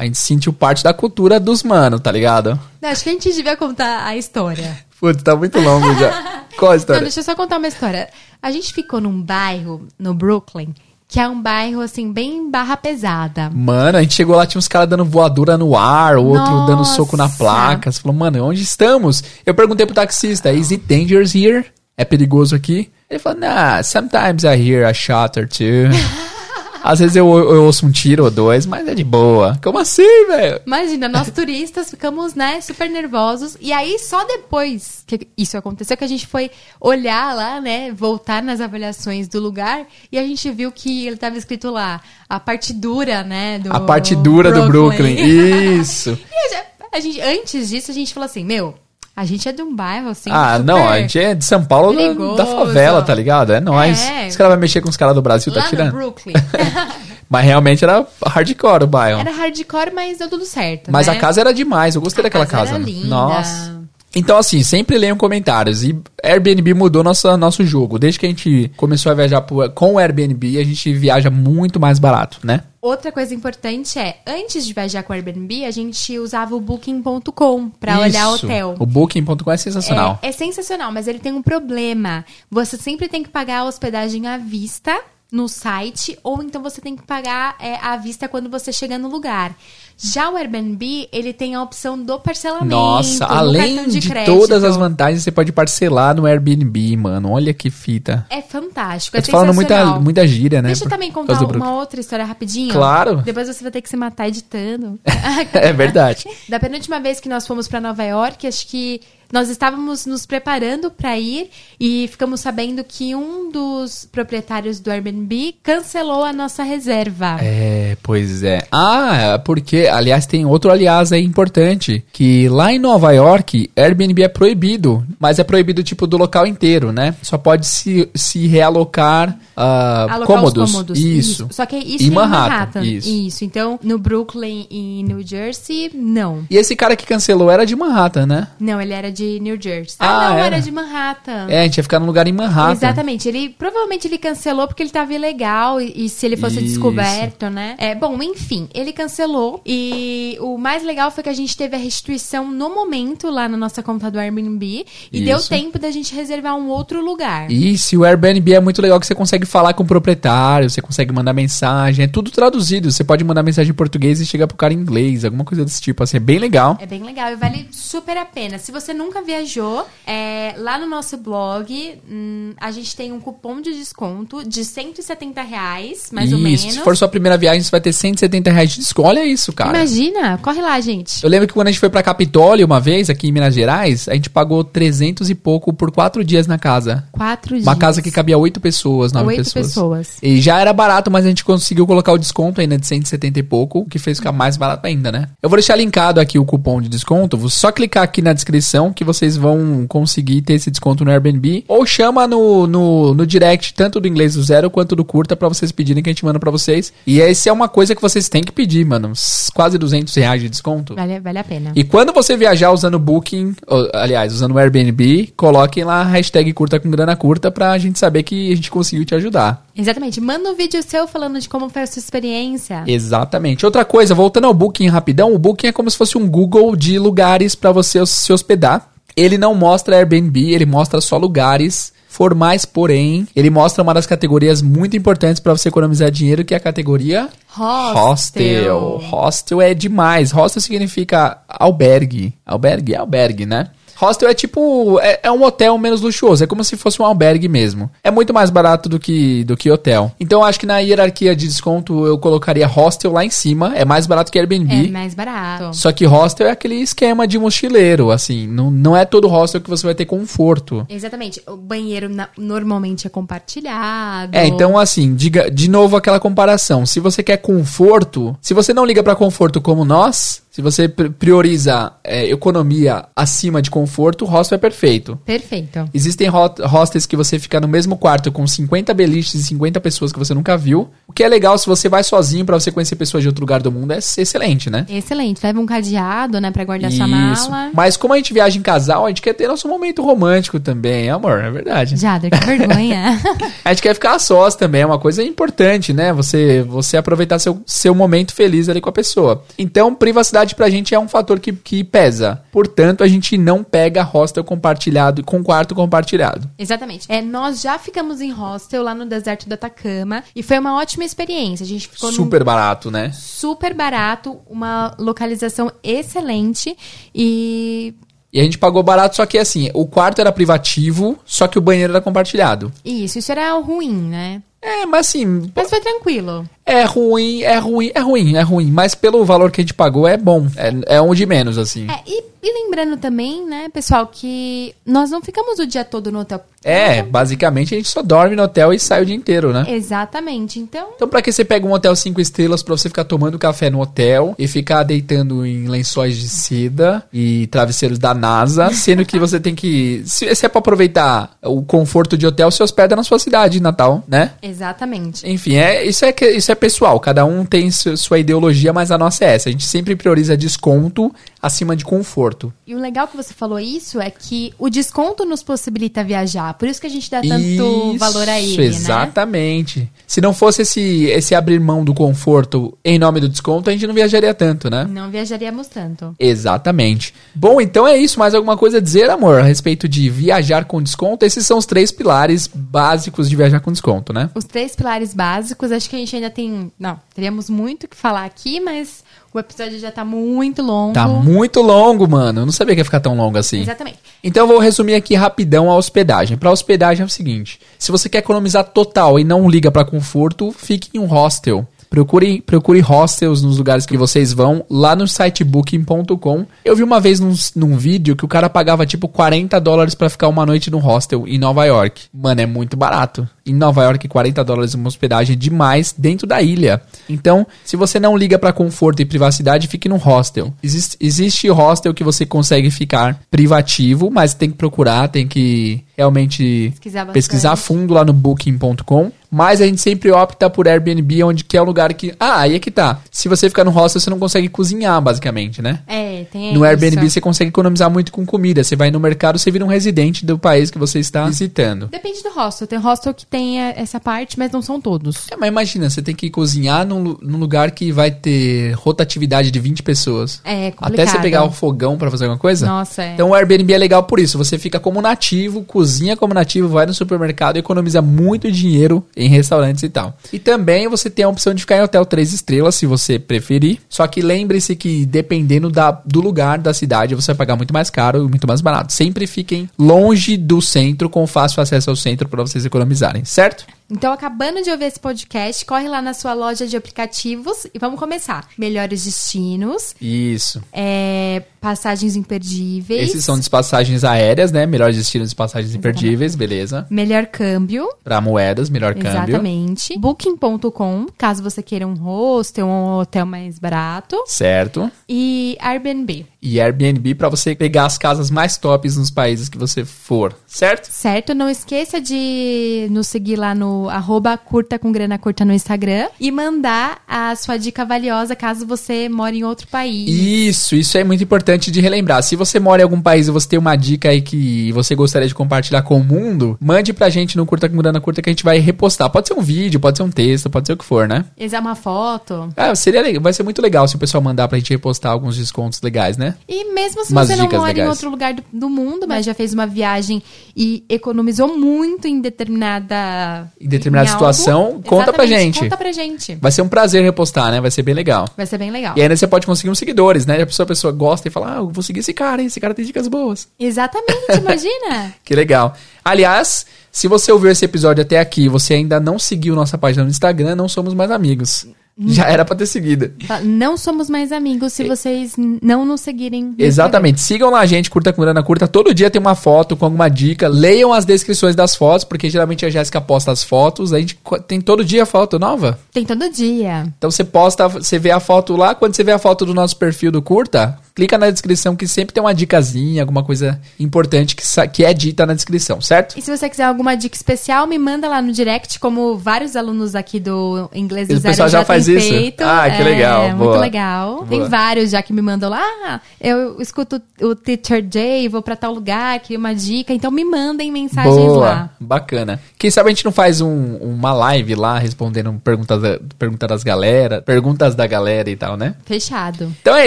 Speaker 1: A gente sentiu parte da cultura dos manos, tá ligado?
Speaker 2: Não, acho que a gente devia contar a história.
Speaker 1: Putz, tá muito longo já. Qual a
Speaker 2: Não,
Speaker 1: história?
Speaker 2: deixa eu só contar uma história. A gente ficou num bairro, no Brooklyn, que é um bairro, assim, bem barra pesada.
Speaker 1: Mano, a gente chegou lá, tinha uns caras dando voadora no ar, o outro
Speaker 2: Nossa.
Speaker 1: dando soco na placa. Você falou, mano, onde estamos? Eu perguntei pro taxista, is it dangerous here? É perigoso aqui? Ele falou, nah, sometimes I hear a shot or two. Às vezes eu, eu ouço um tiro ou dois, mas é de boa. Como assim, velho?
Speaker 2: Imagina, nós turistas ficamos, né, super nervosos. E aí, só depois que isso aconteceu, que a gente foi olhar lá, né, voltar nas avaliações do lugar. E a gente viu que ele tava escrito lá, a parte dura, né, do
Speaker 1: A parte dura do Brooklyn. Isso.
Speaker 2: E a gente, antes disso, a gente falou assim, meu, a gente é de um bairro, assim,
Speaker 1: Ah, não, a gente é de São Paulo da,
Speaker 2: perigoso.
Speaker 1: da favela, tá ligado? É nóis.
Speaker 2: É.
Speaker 1: Os caras vão mexer com os caras do Brasil, tá
Speaker 2: lá no
Speaker 1: tirando.
Speaker 2: Brooklyn.
Speaker 1: Mas realmente era hardcore o bairro.
Speaker 2: Era hardcore, mas deu tudo certo,
Speaker 1: Mas
Speaker 2: né?
Speaker 1: a casa era demais, eu gostei
Speaker 2: A
Speaker 1: daquela
Speaker 2: casa
Speaker 1: casa.
Speaker 2: era linda.
Speaker 1: Nossa. Então, assim, sempre leiam comentários. E Airbnb mudou nossa, nosso jogo. Desde que a gente começou a viajar com o Airbnb, a gente viaja muito mais barato, né?
Speaker 2: Outra coisa importante é, antes de viajar com o Airbnb, a gente usava o Booking.com pra olhar hotel.
Speaker 1: O Booking.com é sensacional.
Speaker 2: É, é sensacional, mas ele tem um problema. Você sempre tem que pagar a hospedagem à vista no site, ou então você tem que pagar é, à vista quando você chega no lugar. Já o Airbnb, ele tem a opção do parcelamento.
Speaker 1: Nossa,
Speaker 2: no
Speaker 1: além de,
Speaker 2: crédito.
Speaker 1: todas as vantagens, você pode parcelar no Airbnb, mano. Olha que fita.
Speaker 2: É fantástico,
Speaker 1: Eu
Speaker 2: é
Speaker 1: tô falando muita, muita gíria, né?
Speaker 2: Deixa eu também contar uma outra história rapidinho.
Speaker 1: Claro.
Speaker 2: Depois você vai ter que se matar editando.
Speaker 1: É verdade.
Speaker 2: Da penúltima vez que nós fomos pra Nova York, acho que nós estávamos nos preparando para ir e ficamos sabendo que um dos proprietários do Airbnb cancelou a nossa reserva.
Speaker 1: É, pois é. Ah, porque, aliás, tem outro aliás aí importante, que lá em Nova York, Airbnb é proibido, mas é proibido tipo do local inteiro, né? Só pode se, se realocar uh, cômodos.
Speaker 2: cômodos.
Speaker 1: Isso.
Speaker 2: Só que isso
Speaker 1: Em Manhattan,
Speaker 2: Manhattan.
Speaker 1: isso.
Speaker 2: Então, no Brooklyn e New Jersey, não.
Speaker 1: E esse cara que cancelou era de Manhattan, né?
Speaker 2: Não, ele era de New Jersey.
Speaker 1: Ah,
Speaker 2: Ah, não,
Speaker 1: era?
Speaker 2: era de Manhattan.
Speaker 1: É, a gente ia ficar num lugar em Manhattan.
Speaker 2: Exatamente. Ele provavelmente ele cancelou porque ele tava ilegal e, e se ele fosse
Speaker 1: Isso.
Speaker 2: descoberto, né? É, bom, enfim, ele cancelou e o mais legal foi que a gente teve a restituição no momento lá na nossa conta do Airbnb e deu
Speaker 1: Isso.
Speaker 2: tempo da gente reservar um outro lugar.
Speaker 1: E se o Airbnb é muito legal que você consegue falar com o proprietário, você consegue mandar mensagem, é tudo traduzido. Você pode mandar mensagem em português e chegar pro cara em inglês, alguma coisa desse tipo, assim, é bem legal.
Speaker 2: É bem legal e vale super a pena. Se você nunca viajou, é, lá no nosso blog, hum, a gente tem um cupom de desconto de 170 reais, mais ou
Speaker 1: isso,
Speaker 2: menos.
Speaker 1: se for sua primeira viagem, você vai ter 170 reais de desconto. Olha isso, cara.
Speaker 2: Imagina, corre lá, gente.
Speaker 1: Eu lembro que quando a gente foi pra Capitólio uma vez, aqui em Minas Gerais, a gente pagou 300 e pouco por quatro dias na casa.
Speaker 2: Quatro dias.
Speaker 1: Uma casa que cabia oito pessoas, nove
Speaker 2: Oito
Speaker 1: pessoas.
Speaker 2: pessoas.
Speaker 1: E já era barato, mas a gente conseguiu colocar o desconto ainda de 170 e pouco, o que fez ficar mais barato ainda, né? Eu vou deixar linkado aqui o cupom de desconto. Vou só clicar aqui na descrição que vocês vão conseguir ter esse desconto no Airbnb. Ou chama no, no, no direct, tanto do inglês do zero quanto do curta, pra vocês pedirem que a gente manda pra vocês. E essa é uma coisa que vocês têm que pedir, mano. Quase 200 reais de desconto.
Speaker 2: Vale, vale a pena.
Speaker 1: E quando você viajar usando o Booking, ou, aliás, usando o Airbnb, coloquem lá a hashtag curta com grana curta pra gente saber que a gente conseguiu te ajudar.
Speaker 2: Exatamente. Manda um vídeo seu falando de como foi a sua experiência.
Speaker 1: Exatamente. Outra coisa, voltando ao Booking rapidão, o Booking é como se fosse um Google de lugares pra você se hospedar. Ele não mostra Airbnb, ele mostra só lugares formais, porém, ele mostra uma das categorias muito importantes pra você economizar dinheiro, que é a categoria
Speaker 2: Hostel.
Speaker 1: Hostel. Hostel é demais. Hostel significa albergue. Albergue é albergue, né? Hostel é tipo. É, é um hotel menos luxuoso. É como se fosse um albergue mesmo. É muito mais barato do que, do que hotel. Então eu acho que na hierarquia de desconto eu colocaria hostel lá em cima. É mais barato que Airbnb.
Speaker 2: É mais barato.
Speaker 1: Só que hostel é aquele esquema de mochileiro, assim. Não, não é todo hostel que você vai ter conforto.
Speaker 2: Exatamente. O banheiro na- normalmente é compartilhado.
Speaker 1: É, então assim, diga de novo aquela comparação. Se você quer conforto, se você não liga pra conforto como nós, se você pr- prioriza é, economia acima de conforto, o hostel é perfeito.
Speaker 2: Perfeito.
Speaker 1: Existem ho- hostels que você fica no mesmo quarto com 50 beliches e 50 pessoas que você nunca viu. O que é legal se você vai sozinho pra você conhecer pessoas de outro lugar do mundo, é excelente, né?
Speaker 2: Excelente. Leva um cadeado, né, pra guardar sua
Speaker 1: Isso.
Speaker 2: mala.
Speaker 1: Mas como a gente viaja em casal, a gente quer ter nosso momento romântico também, amor, é verdade.
Speaker 2: Jader, que vergonha.
Speaker 1: A gente quer ficar a sós também, é uma coisa importante, né? Você, você aproveitar seu, seu momento feliz ali com a pessoa. Então, privacidade pra gente é um fator que, que pesa. Portanto, a gente não pega hostel compartilhado com quarto compartilhado.
Speaker 2: Exatamente. É, nós já ficamos em hostel lá no deserto do Atacama e foi uma ótima experiência. A gente ficou num
Speaker 1: Super barato, né?
Speaker 2: super barato, uma localização excelente e
Speaker 1: E a gente pagou barato, só que assim, o quarto era privativo, só que o banheiro era compartilhado.
Speaker 2: isso, isso era ruim, né?
Speaker 1: É, mas assim,
Speaker 2: Mas foi tranquilo.
Speaker 1: É ruim, é ruim, é ruim, é ruim. Mas pelo valor que a gente pagou, é bom. É, é um de menos, assim.
Speaker 2: É, e, e lembrando também, né, pessoal, que nós não ficamos o dia todo no hotel.
Speaker 1: É, basicamente a gente só dorme no hotel e sai o dia inteiro, né?
Speaker 2: Exatamente. Então,
Speaker 1: Então, pra que você pega um hotel cinco estrelas pra você ficar tomando café no hotel e ficar deitando em lençóis de seda e travesseiros da NASA, sendo que você tem que. Se, se é pra aproveitar o conforto de hotel, se hospeda na sua cidade de Natal, né?
Speaker 2: exatamente.
Speaker 1: Enfim, é, isso, é, que- isso é pessoal. Cada um tem su- sua ideologia, mas a nossa é essa. A gente sempre prioriza desconto acima de conforto.
Speaker 2: E o legal que você falou isso é que o desconto nos possibilita viajar. Por isso que a gente dá tanto
Speaker 1: Isso,
Speaker 2: valor a ele, né?
Speaker 1: Exatamente. Se não fosse esse, esse abrir mão do conforto em nome do desconto, a gente não viajaria tanto, né?
Speaker 2: Não viajaríamos tanto.
Speaker 1: Exatamente. Bom, então é isso. Mais alguma coisa a dizer, amor, a respeito de viajar com desconto? Esses são os três pilares básicos de viajar com desconto, né?
Speaker 2: Os três pilares básicos, acho que a gente ainda tem. Não, teríamos muito o que falar aqui, mas o episódio já tá muito longo.
Speaker 1: Tá muito longo, mano. Eu não sabia que ia ficar tão longo assim.
Speaker 2: Exatamente.
Speaker 1: Então eu vou resumir aqui rapidão a hospedagem. Para hospedagem é o seguinte: se você quer economizar total e não liga para conforto, fique em um hostel. Procure, procure hostels nos lugares que vocês vão, lá no site booking.com. Eu vi uma vez num, num vídeo que o cara pagava tipo 40 dólares pra ficar uma noite no hostel em Nova York. Mano, é muito barato. Em Nova York, 40 dólares uma hospedagem demais dentro da ilha. Então, se você não liga pra conforto e privacidade, fique no hostel. Existe, existe hostel que você consegue ficar privativo, mas tem que procurar, tem que realmente
Speaker 2: Pesquisar
Speaker 1: pesquisar a fundo lá no booking.com. Mas a gente sempre opta por Airbnb, onde que é o lugar que. Ah, aí é que tá. Se você ficar no hostel, você não consegue cozinhar, basicamente, né?
Speaker 2: É, tem
Speaker 1: No
Speaker 2: isso.
Speaker 1: Airbnb você consegue economizar muito com comida. Você vai no mercado, você vira um residente do país que você está visitando.
Speaker 2: Depende do hostel. Tem hostel que tem é, essa parte, mas não são todos.
Speaker 1: É, mas imagina, você tem que cozinhar num, num lugar que vai ter rotatividade de 20 pessoas.
Speaker 2: É
Speaker 1: Até
Speaker 2: complicado.
Speaker 1: você pegar o fogão pra fazer alguma coisa.
Speaker 2: Nossa, é.
Speaker 1: Então o Airbnb é legal por isso. Você fica como nativo, cozinha como nativo, vai no supermercado e economiza muito dinheiro em restaurantes e tal. E também você tem a opção de ficar em hotel 3 estrelas, se você preferir. Só que lembre-se que dependendo da, do lugar da cidade, você vai pagar muito mais caro e muito mais barato. Sempre fiquem longe do centro, com fácil acesso ao centro para vocês economizarem, certo?
Speaker 2: Então, acabando de ouvir esse podcast, corre lá na sua loja de aplicativos e vamos começar. Melhores destinos,
Speaker 1: Isso.
Speaker 2: é, passagens imperdíveis.
Speaker 1: Esses são de passagens aéreas, né? Melhores destinos de passagens imperdíveis, beleza.
Speaker 2: Melhor câmbio.
Speaker 1: Para moedas, melhor câmbio.
Speaker 2: Exatamente. Booking.com, caso você queira um hostel ou um hotel mais barato.
Speaker 1: Certo.
Speaker 2: E Airbnb.
Speaker 1: E Airbnb para você pegar as casas mais tops nos países que você for, certo?
Speaker 2: Certo? Não esqueça de nos seguir lá no arroba curta com grana curta no Instagram e mandar a sua dica valiosa caso você mora em outro país.
Speaker 1: Isso, isso é muito importante de relembrar. Se você mora em algum país e você tem uma dica aí que você gostaria de compartilhar com o mundo, mande pra gente no Curta com Grana Curta que a gente vai repostar. Pode ser um vídeo, pode ser um texto, pode ser o que for, né?
Speaker 2: É uma foto.
Speaker 1: Ah, seria legal, vai ser muito legal se o pessoal mandar pra gente repostar alguns descontos legais, né?
Speaker 2: E mesmo se
Speaker 1: Umas
Speaker 2: você não mora em
Speaker 1: legais.
Speaker 2: outro lugar do, do mundo, mas já fez uma viagem e economizou muito em determinada...
Speaker 1: Em determinada
Speaker 2: em
Speaker 1: situação,
Speaker 2: algo,
Speaker 1: conta pra gente.
Speaker 2: Conta pra gente.
Speaker 1: Vai ser um prazer repostar, né? Vai ser bem legal.
Speaker 2: Vai ser bem legal.
Speaker 1: E ainda você pode conseguir uns seguidores, né? A pessoa, a pessoa gosta e fala, ah, eu vou seguir esse cara, hein? esse cara tem dicas boas.
Speaker 2: Exatamente, imagina.
Speaker 1: Que legal. Aliás, se você ouviu esse episódio até aqui e você ainda não seguiu nossa página no Instagram, não somos mais amigos. Já era pra ter seguido.
Speaker 2: Não somos mais amigos se vocês não nos seguirem.
Speaker 1: Exatamente. Sigam lá a gente, curta com grana curta. Todo dia tem uma foto com alguma dica. Leiam as descrições das fotos, porque geralmente a Jéssica posta as fotos. A gente tem todo dia foto nova.
Speaker 2: Tem todo dia.
Speaker 1: Então você posta, você vê a foto lá. Quando você vê a foto do nosso perfil do curta, clica na descrição que sempre tem uma dicasinha, alguma coisa importante que, que é dita na descrição, certo?
Speaker 2: E se você quiser alguma dica especial, me manda lá no direct, como vários alunos aqui do Inglês do
Speaker 1: O
Speaker 2: Zero
Speaker 1: pessoal já
Speaker 2: têm
Speaker 1: faz isso?
Speaker 2: feito.
Speaker 1: Ah, que
Speaker 2: É,
Speaker 1: legal,
Speaker 2: Muito
Speaker 1: boa.
Speaker 2: legal. Tem
Speaker 1: Boa.
Speaker 2: vários já que me mandam lá. Ah, eu escuto o Teacher Day, vou pra tal lugar, queria uma dica. Então me mandem mensagens
Speaker 1: Boa,
Speaker 2: lá.
Speaker 1: bacana. Quem sabe a gente não faz um- uma live lá respondendo perguntas da, perguntas das galera, perguntas da galera e tal, né?
Speaker 2: Fechado.
Speaker 1: Então é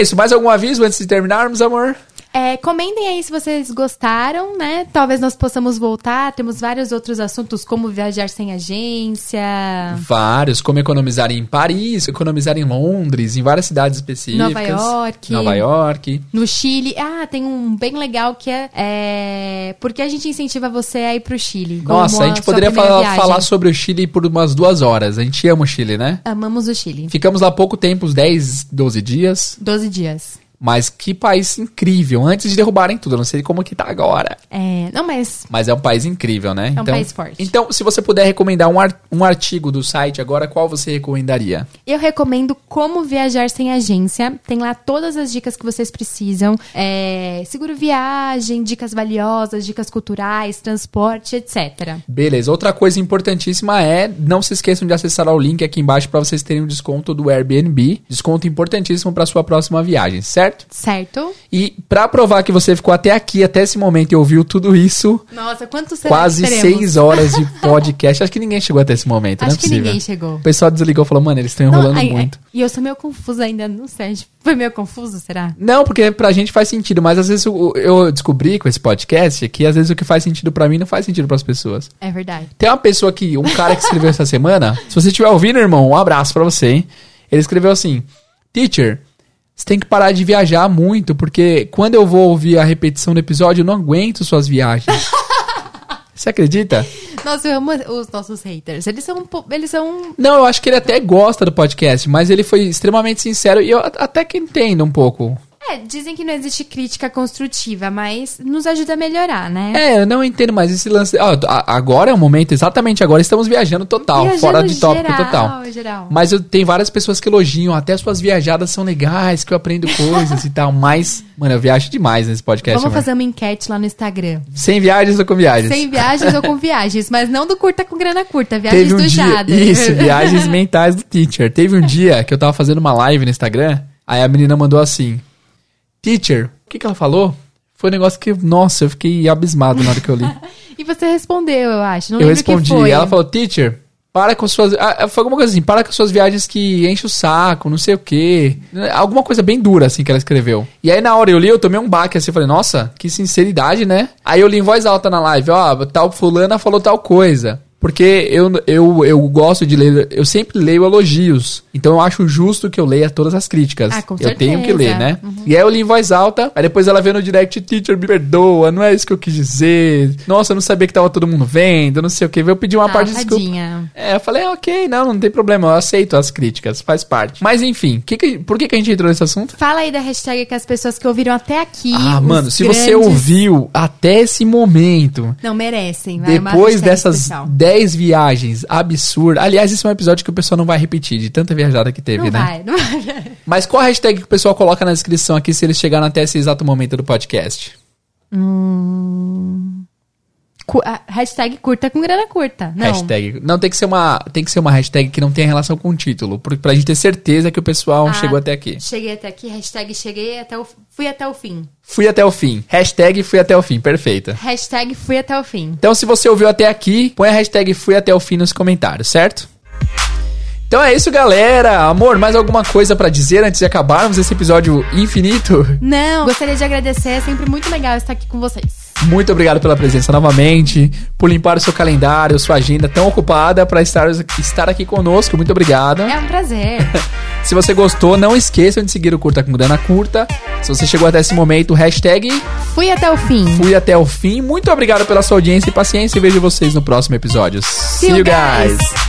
Speaker 1: isso. Mais algum aviso antes de terminarmos, amor?
Speaker 2: É, comentem aí se vocês gostaram, né? Talvez nós possamos voltar. Temos vários outros assuntos, como viajar sem agência.
Speaker 1: Vários, como economizar em Paris, economizar em Londres, em várias cidades específicas.
Speaker 2: Nova York.
Speaker 1: Nova York.
Speaker 2: No Chile. Ah, tem um bem legal que é, é. Por que a gente incentiva você a ir pro Chile?
Speaker 1: Nossa, a gente poderia falar, falar sobre o Chile por umas duas horas. A gente ama o Chile, né?
Speaker 2: Amamos o Chile.
Speaker 1: Ficamos lá pouco tempo, uns 10, 12 dias.
Speaker 2: 12 dias.
Speaker 1: Mas que país incrível. Antes de derrubarem tudo. Eu não sei como que tá agora.
Speaker 2: É, não, mas
Speaker 1: Mas é um país incrível, né?
Speaker 2: É um país forte.
Speaker 1: Então, se você puder recomendar um, ar- um artigo do site agora, qual você recomendaria?
Speaker 2: eu recomendo Como Viajar Sem Agência. Tem lá todas as dicas que vocês precisam. É, seguro viagem, dicas valiosas, dicas culturais, transporte, etc.
Speaker 1: Beleza. Outra coisa importantíssima é não se esqueçam de acessar o link aqui embaixo para vocês terem um desconto do Airbnb. Desconto importantíssimo para sua próxima viagem, certo?
Speaker 2: Certo?
Speaker 1: E para provar que você ficou até aqui, até esse momento e ouviu tudo isso,
Speaker 2: Nossa, quantos
Speaker 1: quase
Speaker 2: que
Speaker 1: seis horas de podcast. Acho que ninguém chegou até esse momento, não
Speaker 2: Acho
Speaker 1: é
Speaker 2: que
Speaker 1: possível.
Speaker 2: ninguém chegou.
Speaker 1: O pessoal desligou e falou, mano, eles estão
Speaker 2: Não,
Speaker 1: enrolando
Speaker 2: ai, ai,
Speaker 1: muito.
Speaker 2: E eu sou meio confusa ainda, não sei. Foi meio confuso, será?
Speaker 1: Não, porque pra gente faz sentido, mas às vezes eu, eu descobri com esse podcast que às vezes o que faz sentido pra mim não faz sentido pras pessoas.
Speaker 2: É verdade.
Speaker 1: Tem uma pessoa aqui, um cara que escreveu essa semana. Se você estiver ouvindo, irmão, um abraço pra você, hein? Ele escreveu assim: Teacher, você tem que parar de viajar muito, porque quando eu vou ouvir a repetição do episódio, eu não aguento suas viagens. Você acredita?
Speaker 2: Nossa, eu amo os nossos haters. Eles são. Eles são.
Speaker 1: Não, eu acho que ele até gosta do podcast, mas ele foi extremamente sincero e eu até que entendo um pouco.
Speaker 2: É, dizem que não existe crítica construtiva, mas nos ajuda a melhorar, né?
Speaker 1: É, eu não entendo mais esse lance. ó, a- agora é o momento, exatamente agora estamos viajando total,
Speaker 2: Viajando
Speaker 1: fora de tópico
Speaker 2: geral,
Speaker 1: total.
Speaker 2: Geral.
Speaker 1: Mas eu tenho várias pessoas que elogiam, até suas viajadas são legais, que eu aprendo coisas e tal. Mas, mano, eu viajo demais nesse podcast.
Speaker 2: Vamos
Speaker 1: mano.
Speaker 2: fazer uma enquete lá no Instagram.
Speaker 1: Sem viagens ou com viagens?
Speaker 2: Sem viagens ou com viagens, mas não do curta com grana curta, viagens
Speaker 1: Teve um
Speaker 2: do
Speaker 1: dia.
Speaker 2: Jader.
Speaker 1: Isso, viagens mentais do teacher. Teve um dia que eu tava fazendo uma live no Instagram, aí a menina mandou assim: Teacher, o que, que ela falou? Foi um negócio que, nossa, eu fiquei abismado na hora que eu li.
Speaker 2: E você respondeu, eu acho. Não
Speaker 1: eu
Speaker 2: o que
Speaker 1: respondi.
Speaker 2: foi.
Speaker 1: Ela falou, teacher, para com suas. ah, Foi alguma coisa assim, para com suas viagens que enche o saco, não sei o quê. Alguma coisa bem dura, assim, que ela escreveu. E aí, na hora eu li, eu tomei um baque assim, falei, nossa, que sinceridade, né? Aí eu li em voz alta na live, ó, tal fulana falou tal coisa. Porque eu, eu, eu gosto de ler, eu sempre leio elogios. Então eu acho justo que eu leia todas as críticas.
Speaker 2: Ah, com
Speaker 1: eu tenho que ler, né? E aí eu li em voz alta, aí depois ela veio no direct, teacher, me perdoa, não é isso que eu quis dizer. Nossa, eu não sabia que tava todo mundo vendo, não sei o que. Eu pedi uma
Speaker 2: Ah,
Speaker 1: parte de desculpa.
Speaker 2: tadinha.
Speaker 1: É, eu falei, ok, não, não tem problema, eu aceito as críticas, faz parte. Mas enfim, que que- por que, que a gente entrou nesse assunto?
Speaker 2: Fala aí da hashtag que as pessoas que ouviram até aqui.
Speaker 1: ah, mano, se você ouviu até esse momento,
Speaker 2: Não, merecem. Vai, uma
Speaker 1: depois dessas
Speaker 2: especial.
Speaker 1: 10 viagens absurdas. Aliás, esse é um episódio que o pessoal não vai repetir, de tanta viajada que teve,
Speaker 2: Não
Speaker 1: né?
Speaker 2: vai, não vai.
Speaker 1: Mas qual a hashtag que o pessoal coloca na descrição aqui se eles chegaram até esse exato momento do podcast?
Speaker 2: A hashtag curta com grana curta. Não.
Speaker 1: Hashtag. Não, tem que ser uma, tem que ser uma hashtag que não tenha relação com o título, pra, pra gente ter certeza que o pessoal
Speaker 2: Ah,
Speaker 1: chegou até aqui.
Speaker 2: Cheguei até aqui, hashtag cheguei até o... Fui até o fim.
Speaker 1: Fui até o fim. Hashtag fui até o fim, perfeita.
Speaker 2: Hashtag fui até o fim.
Speaker 1: Então, se você ouviu até aqui, põe a hashtag fui até o fim nos comentários, certo? Então é isso, galera. Amor, mais alguma coisa pra dizer antes de acabarmos esse episódio infinito?
Speaker 2: Não, gostaria de agradecer, é sempre muito legal estar aqui com vocês.
Speaker 1: Muito obrigado pela presença novamente, por limpar o seu calendário, sua agenda tão ocupada pra estar, estar aqui conosco. Muito obrigado.
Speaker 2: É um prazer.
Speaker 1: Se você gostou, não esqueçam de seguir o Curta com Grana Curta. Se você chegou até esse momento, hashtag
Speaker 2: Fui até o fim.
Speaker 1: fui até o fim. Muito obrigado pela sua audiência e paciência e vejo vocês no próximo episódio. See,
Speaker 2: you
Speaker 1: you
Speaker 2: guys.
Speaker 1: guys.